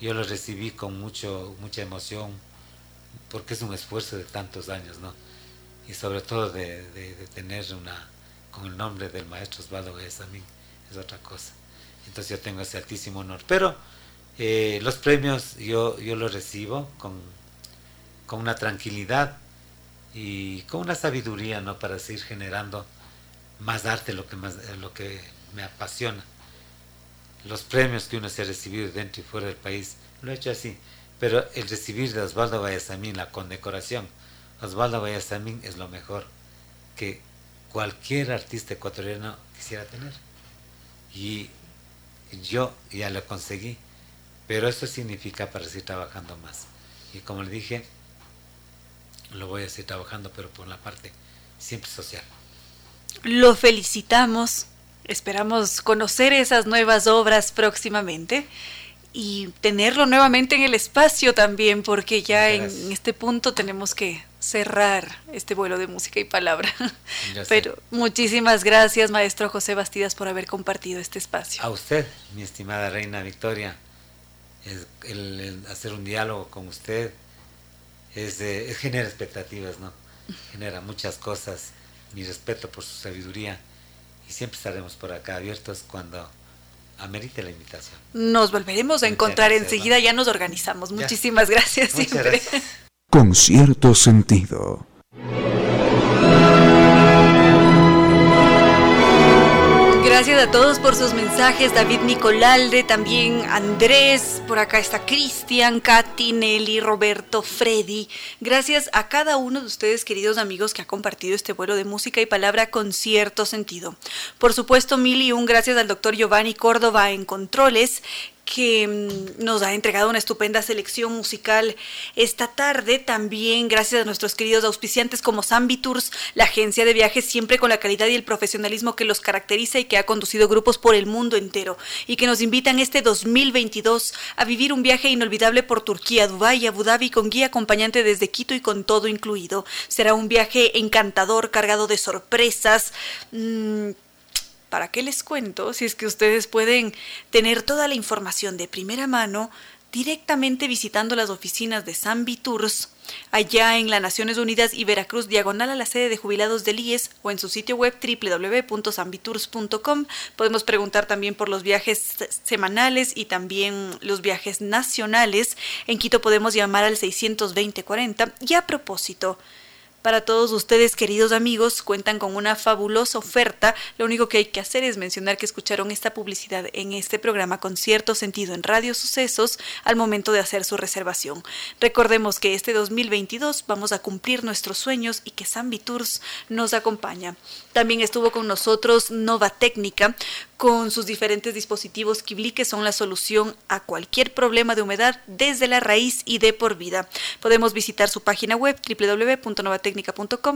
yo lo recibí con mucho, mucha emoción, porque es un esfuerzo de tantos años, ¿no? Y sobre todo de, tener una, con el nombre del maestro Osvaldo Guesamín, es otra cosa. Entonces yo tengo ese altísimo honor. Pero eh, los premios yo, yo los recibo con, con una tranquilidad y con una sabiduría, ¿no? Para seguir generando más arte, lo que, más, lo que me apasiona. Los premios que uno se ha recibido dentro y fuera del país, lo he hecho así. Pero el recibir de Osvaldo Vallasamín la condecoración, Osvaldo Vallasamín es lo mejor que cualquier artista ecuatoriano quisiera tener. Y yo ya lo conseguí, pero eso significa para seguir trabajando más. Y como le dije, lo voy a seguir trabajando, pero por la parte siempre social. Lo felicitamos, esperamos conocer esas nuevas obras próximamente y tenerlo nuevamente en el espacio también, porque ya en este punto tenemos que cerrar este vuelo de música y palabra. Pero muchísimas gracias, maestro José Bastidas, por haber compartido este espacio. A usted, mi estimada reina Victoria, el, hacer un diálogo con usted es, genera expectativas, ¿no? Genera muchas cosas. Mi respeto por su sabiduría y siempre estaremos por acá abiertos cuando amerite la invitación. Nos volveremos a encontrar enseguida, ya nos organizamos. Muchísimas gracias siempre. Con cierto sentido. Gracias a todos por sus mensajes, David Nicolalde, también Andrés, por acá está Cristian, Katy, Nelly, Roberto, Freddy. Gracias a cada uno de ustedes, queridos amigos, que ha compartido este vuelo de música y palabra con cierto sentido. Por supuesto, mil y un gracias al doctor Giovanni Córdoba en Controles, que mm, nos ha entregado una estupenda selección musical esta tarde. También gracias a nuestros queridos auspiciantes como Zambi Tours, la agencia de viajes siempre con la calidad y el profesionalismo que los caracteriza y que ha conducido grupos por el mundo entero y que nos invitan este 2022 a vivir un viaje inolvidable por Turquía, Dubái y Abu Dhabi con guía acompañante desde Quito y con todo incluido. Será un viaje encantador, cargado de sorpresas. Mmm, ¿para qué les cuento si es que ustedes pueden tener toda la información de primera mano directamente visitando las oficinas de Zambi Tours allá en las Naciones Unidas y Veracruz, diagonal a la sede de jubilados del IES o en su sitio web www.zambitours.com. Podemos preguntar también por los viajes semanales y también los viajes nacionales. En Quito podemos llamar al 620-40. Y a propósito, para todos ustedes, queridos amigos, cuentan con una fabulosa oferta. Lo único que hay que hacer es mencionar que escucharon esta publicidad en este programa con cierto sentido en Radio Sucesos al momento de hacer su reservación. Recordemos que este 2022 vamos a cumplir nuestros sueños y que Zambi Tours nos acompaña. También estuvo con nosotros Nova Técnica con sus diferentes dispositivos Kibli que son la solución a cualquier problema de humedad desde la raíz y de por vida. Podemos visitar su página web www.novatecnica.com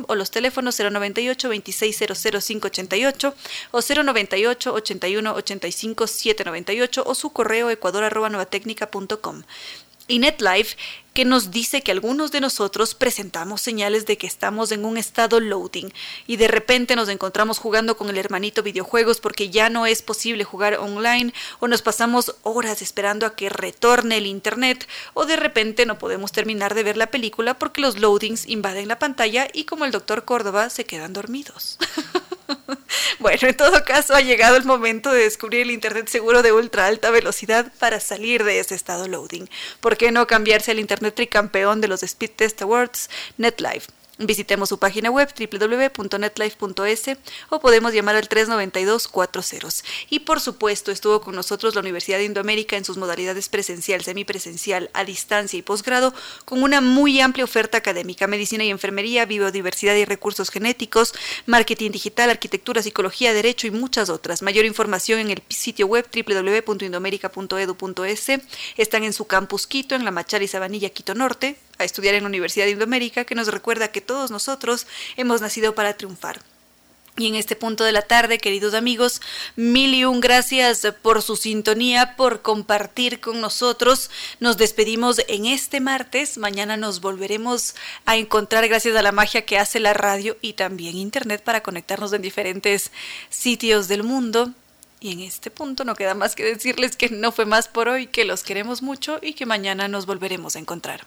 o los teléfonos 098 2600 588 o 098 81 85 798 o su correo ecuador.novatecnica.com y NetLife que nos dice que algunos de nosotros presentamos señales de que estamos en un estado loading y de repente nos encontramos jugando con el hermanito videojuegos porque ya no es posible jugar online o nos pasamos horas esperando a que retorne el internet o de repente no podemos terminar de ver la película porque los loadings invaden la pantalla y como el doctor Córdoba se quedan dormidos. Bueno, en todo caso ha llegado el momento de descubrir el Internet seguro de ultra alta velocidad para salir de ese estado loading. ¿Por qué no cambiarse al Internet tricampeón de los Speed Test Awards, NetLife? Visitemos su página web www.netlife.es o podemos llamar al 392-40. Y por supuesto estuvo con nosotros la Universidad de Indoamérica en sus modalidades presencial, semipresencial, a distancia y posgrado, con una muy amplia oferta académica, medicina y enfermería, biodiversidad y recursos genéticos, marketing digital, arquitectura, psicología, derecho y muchas otras. Mayor información en el sitio web www.indoamerica.edu.es. Están en su campus Quito, en la Machar y Sabanilla, Quito Norte, a estudiar en la Universidad de Indoamérica, que nos recuerda que todos nosotros hemos nacido para triunfar. Y en este punto de la tarde, queridos amigos, mil y un gracias por su sintonía, por compartir con nosotros. Nos despedimos en este martes. Mañana nos volveremos a encontrar gracias a la magia que hace la radio y también Internet para conectarnos en diferentes sitios del mundo. Y en este punto no queda más que decirles que no fue más por hoy, que los queremos mucho y que mañana nos volveremos a encontrar.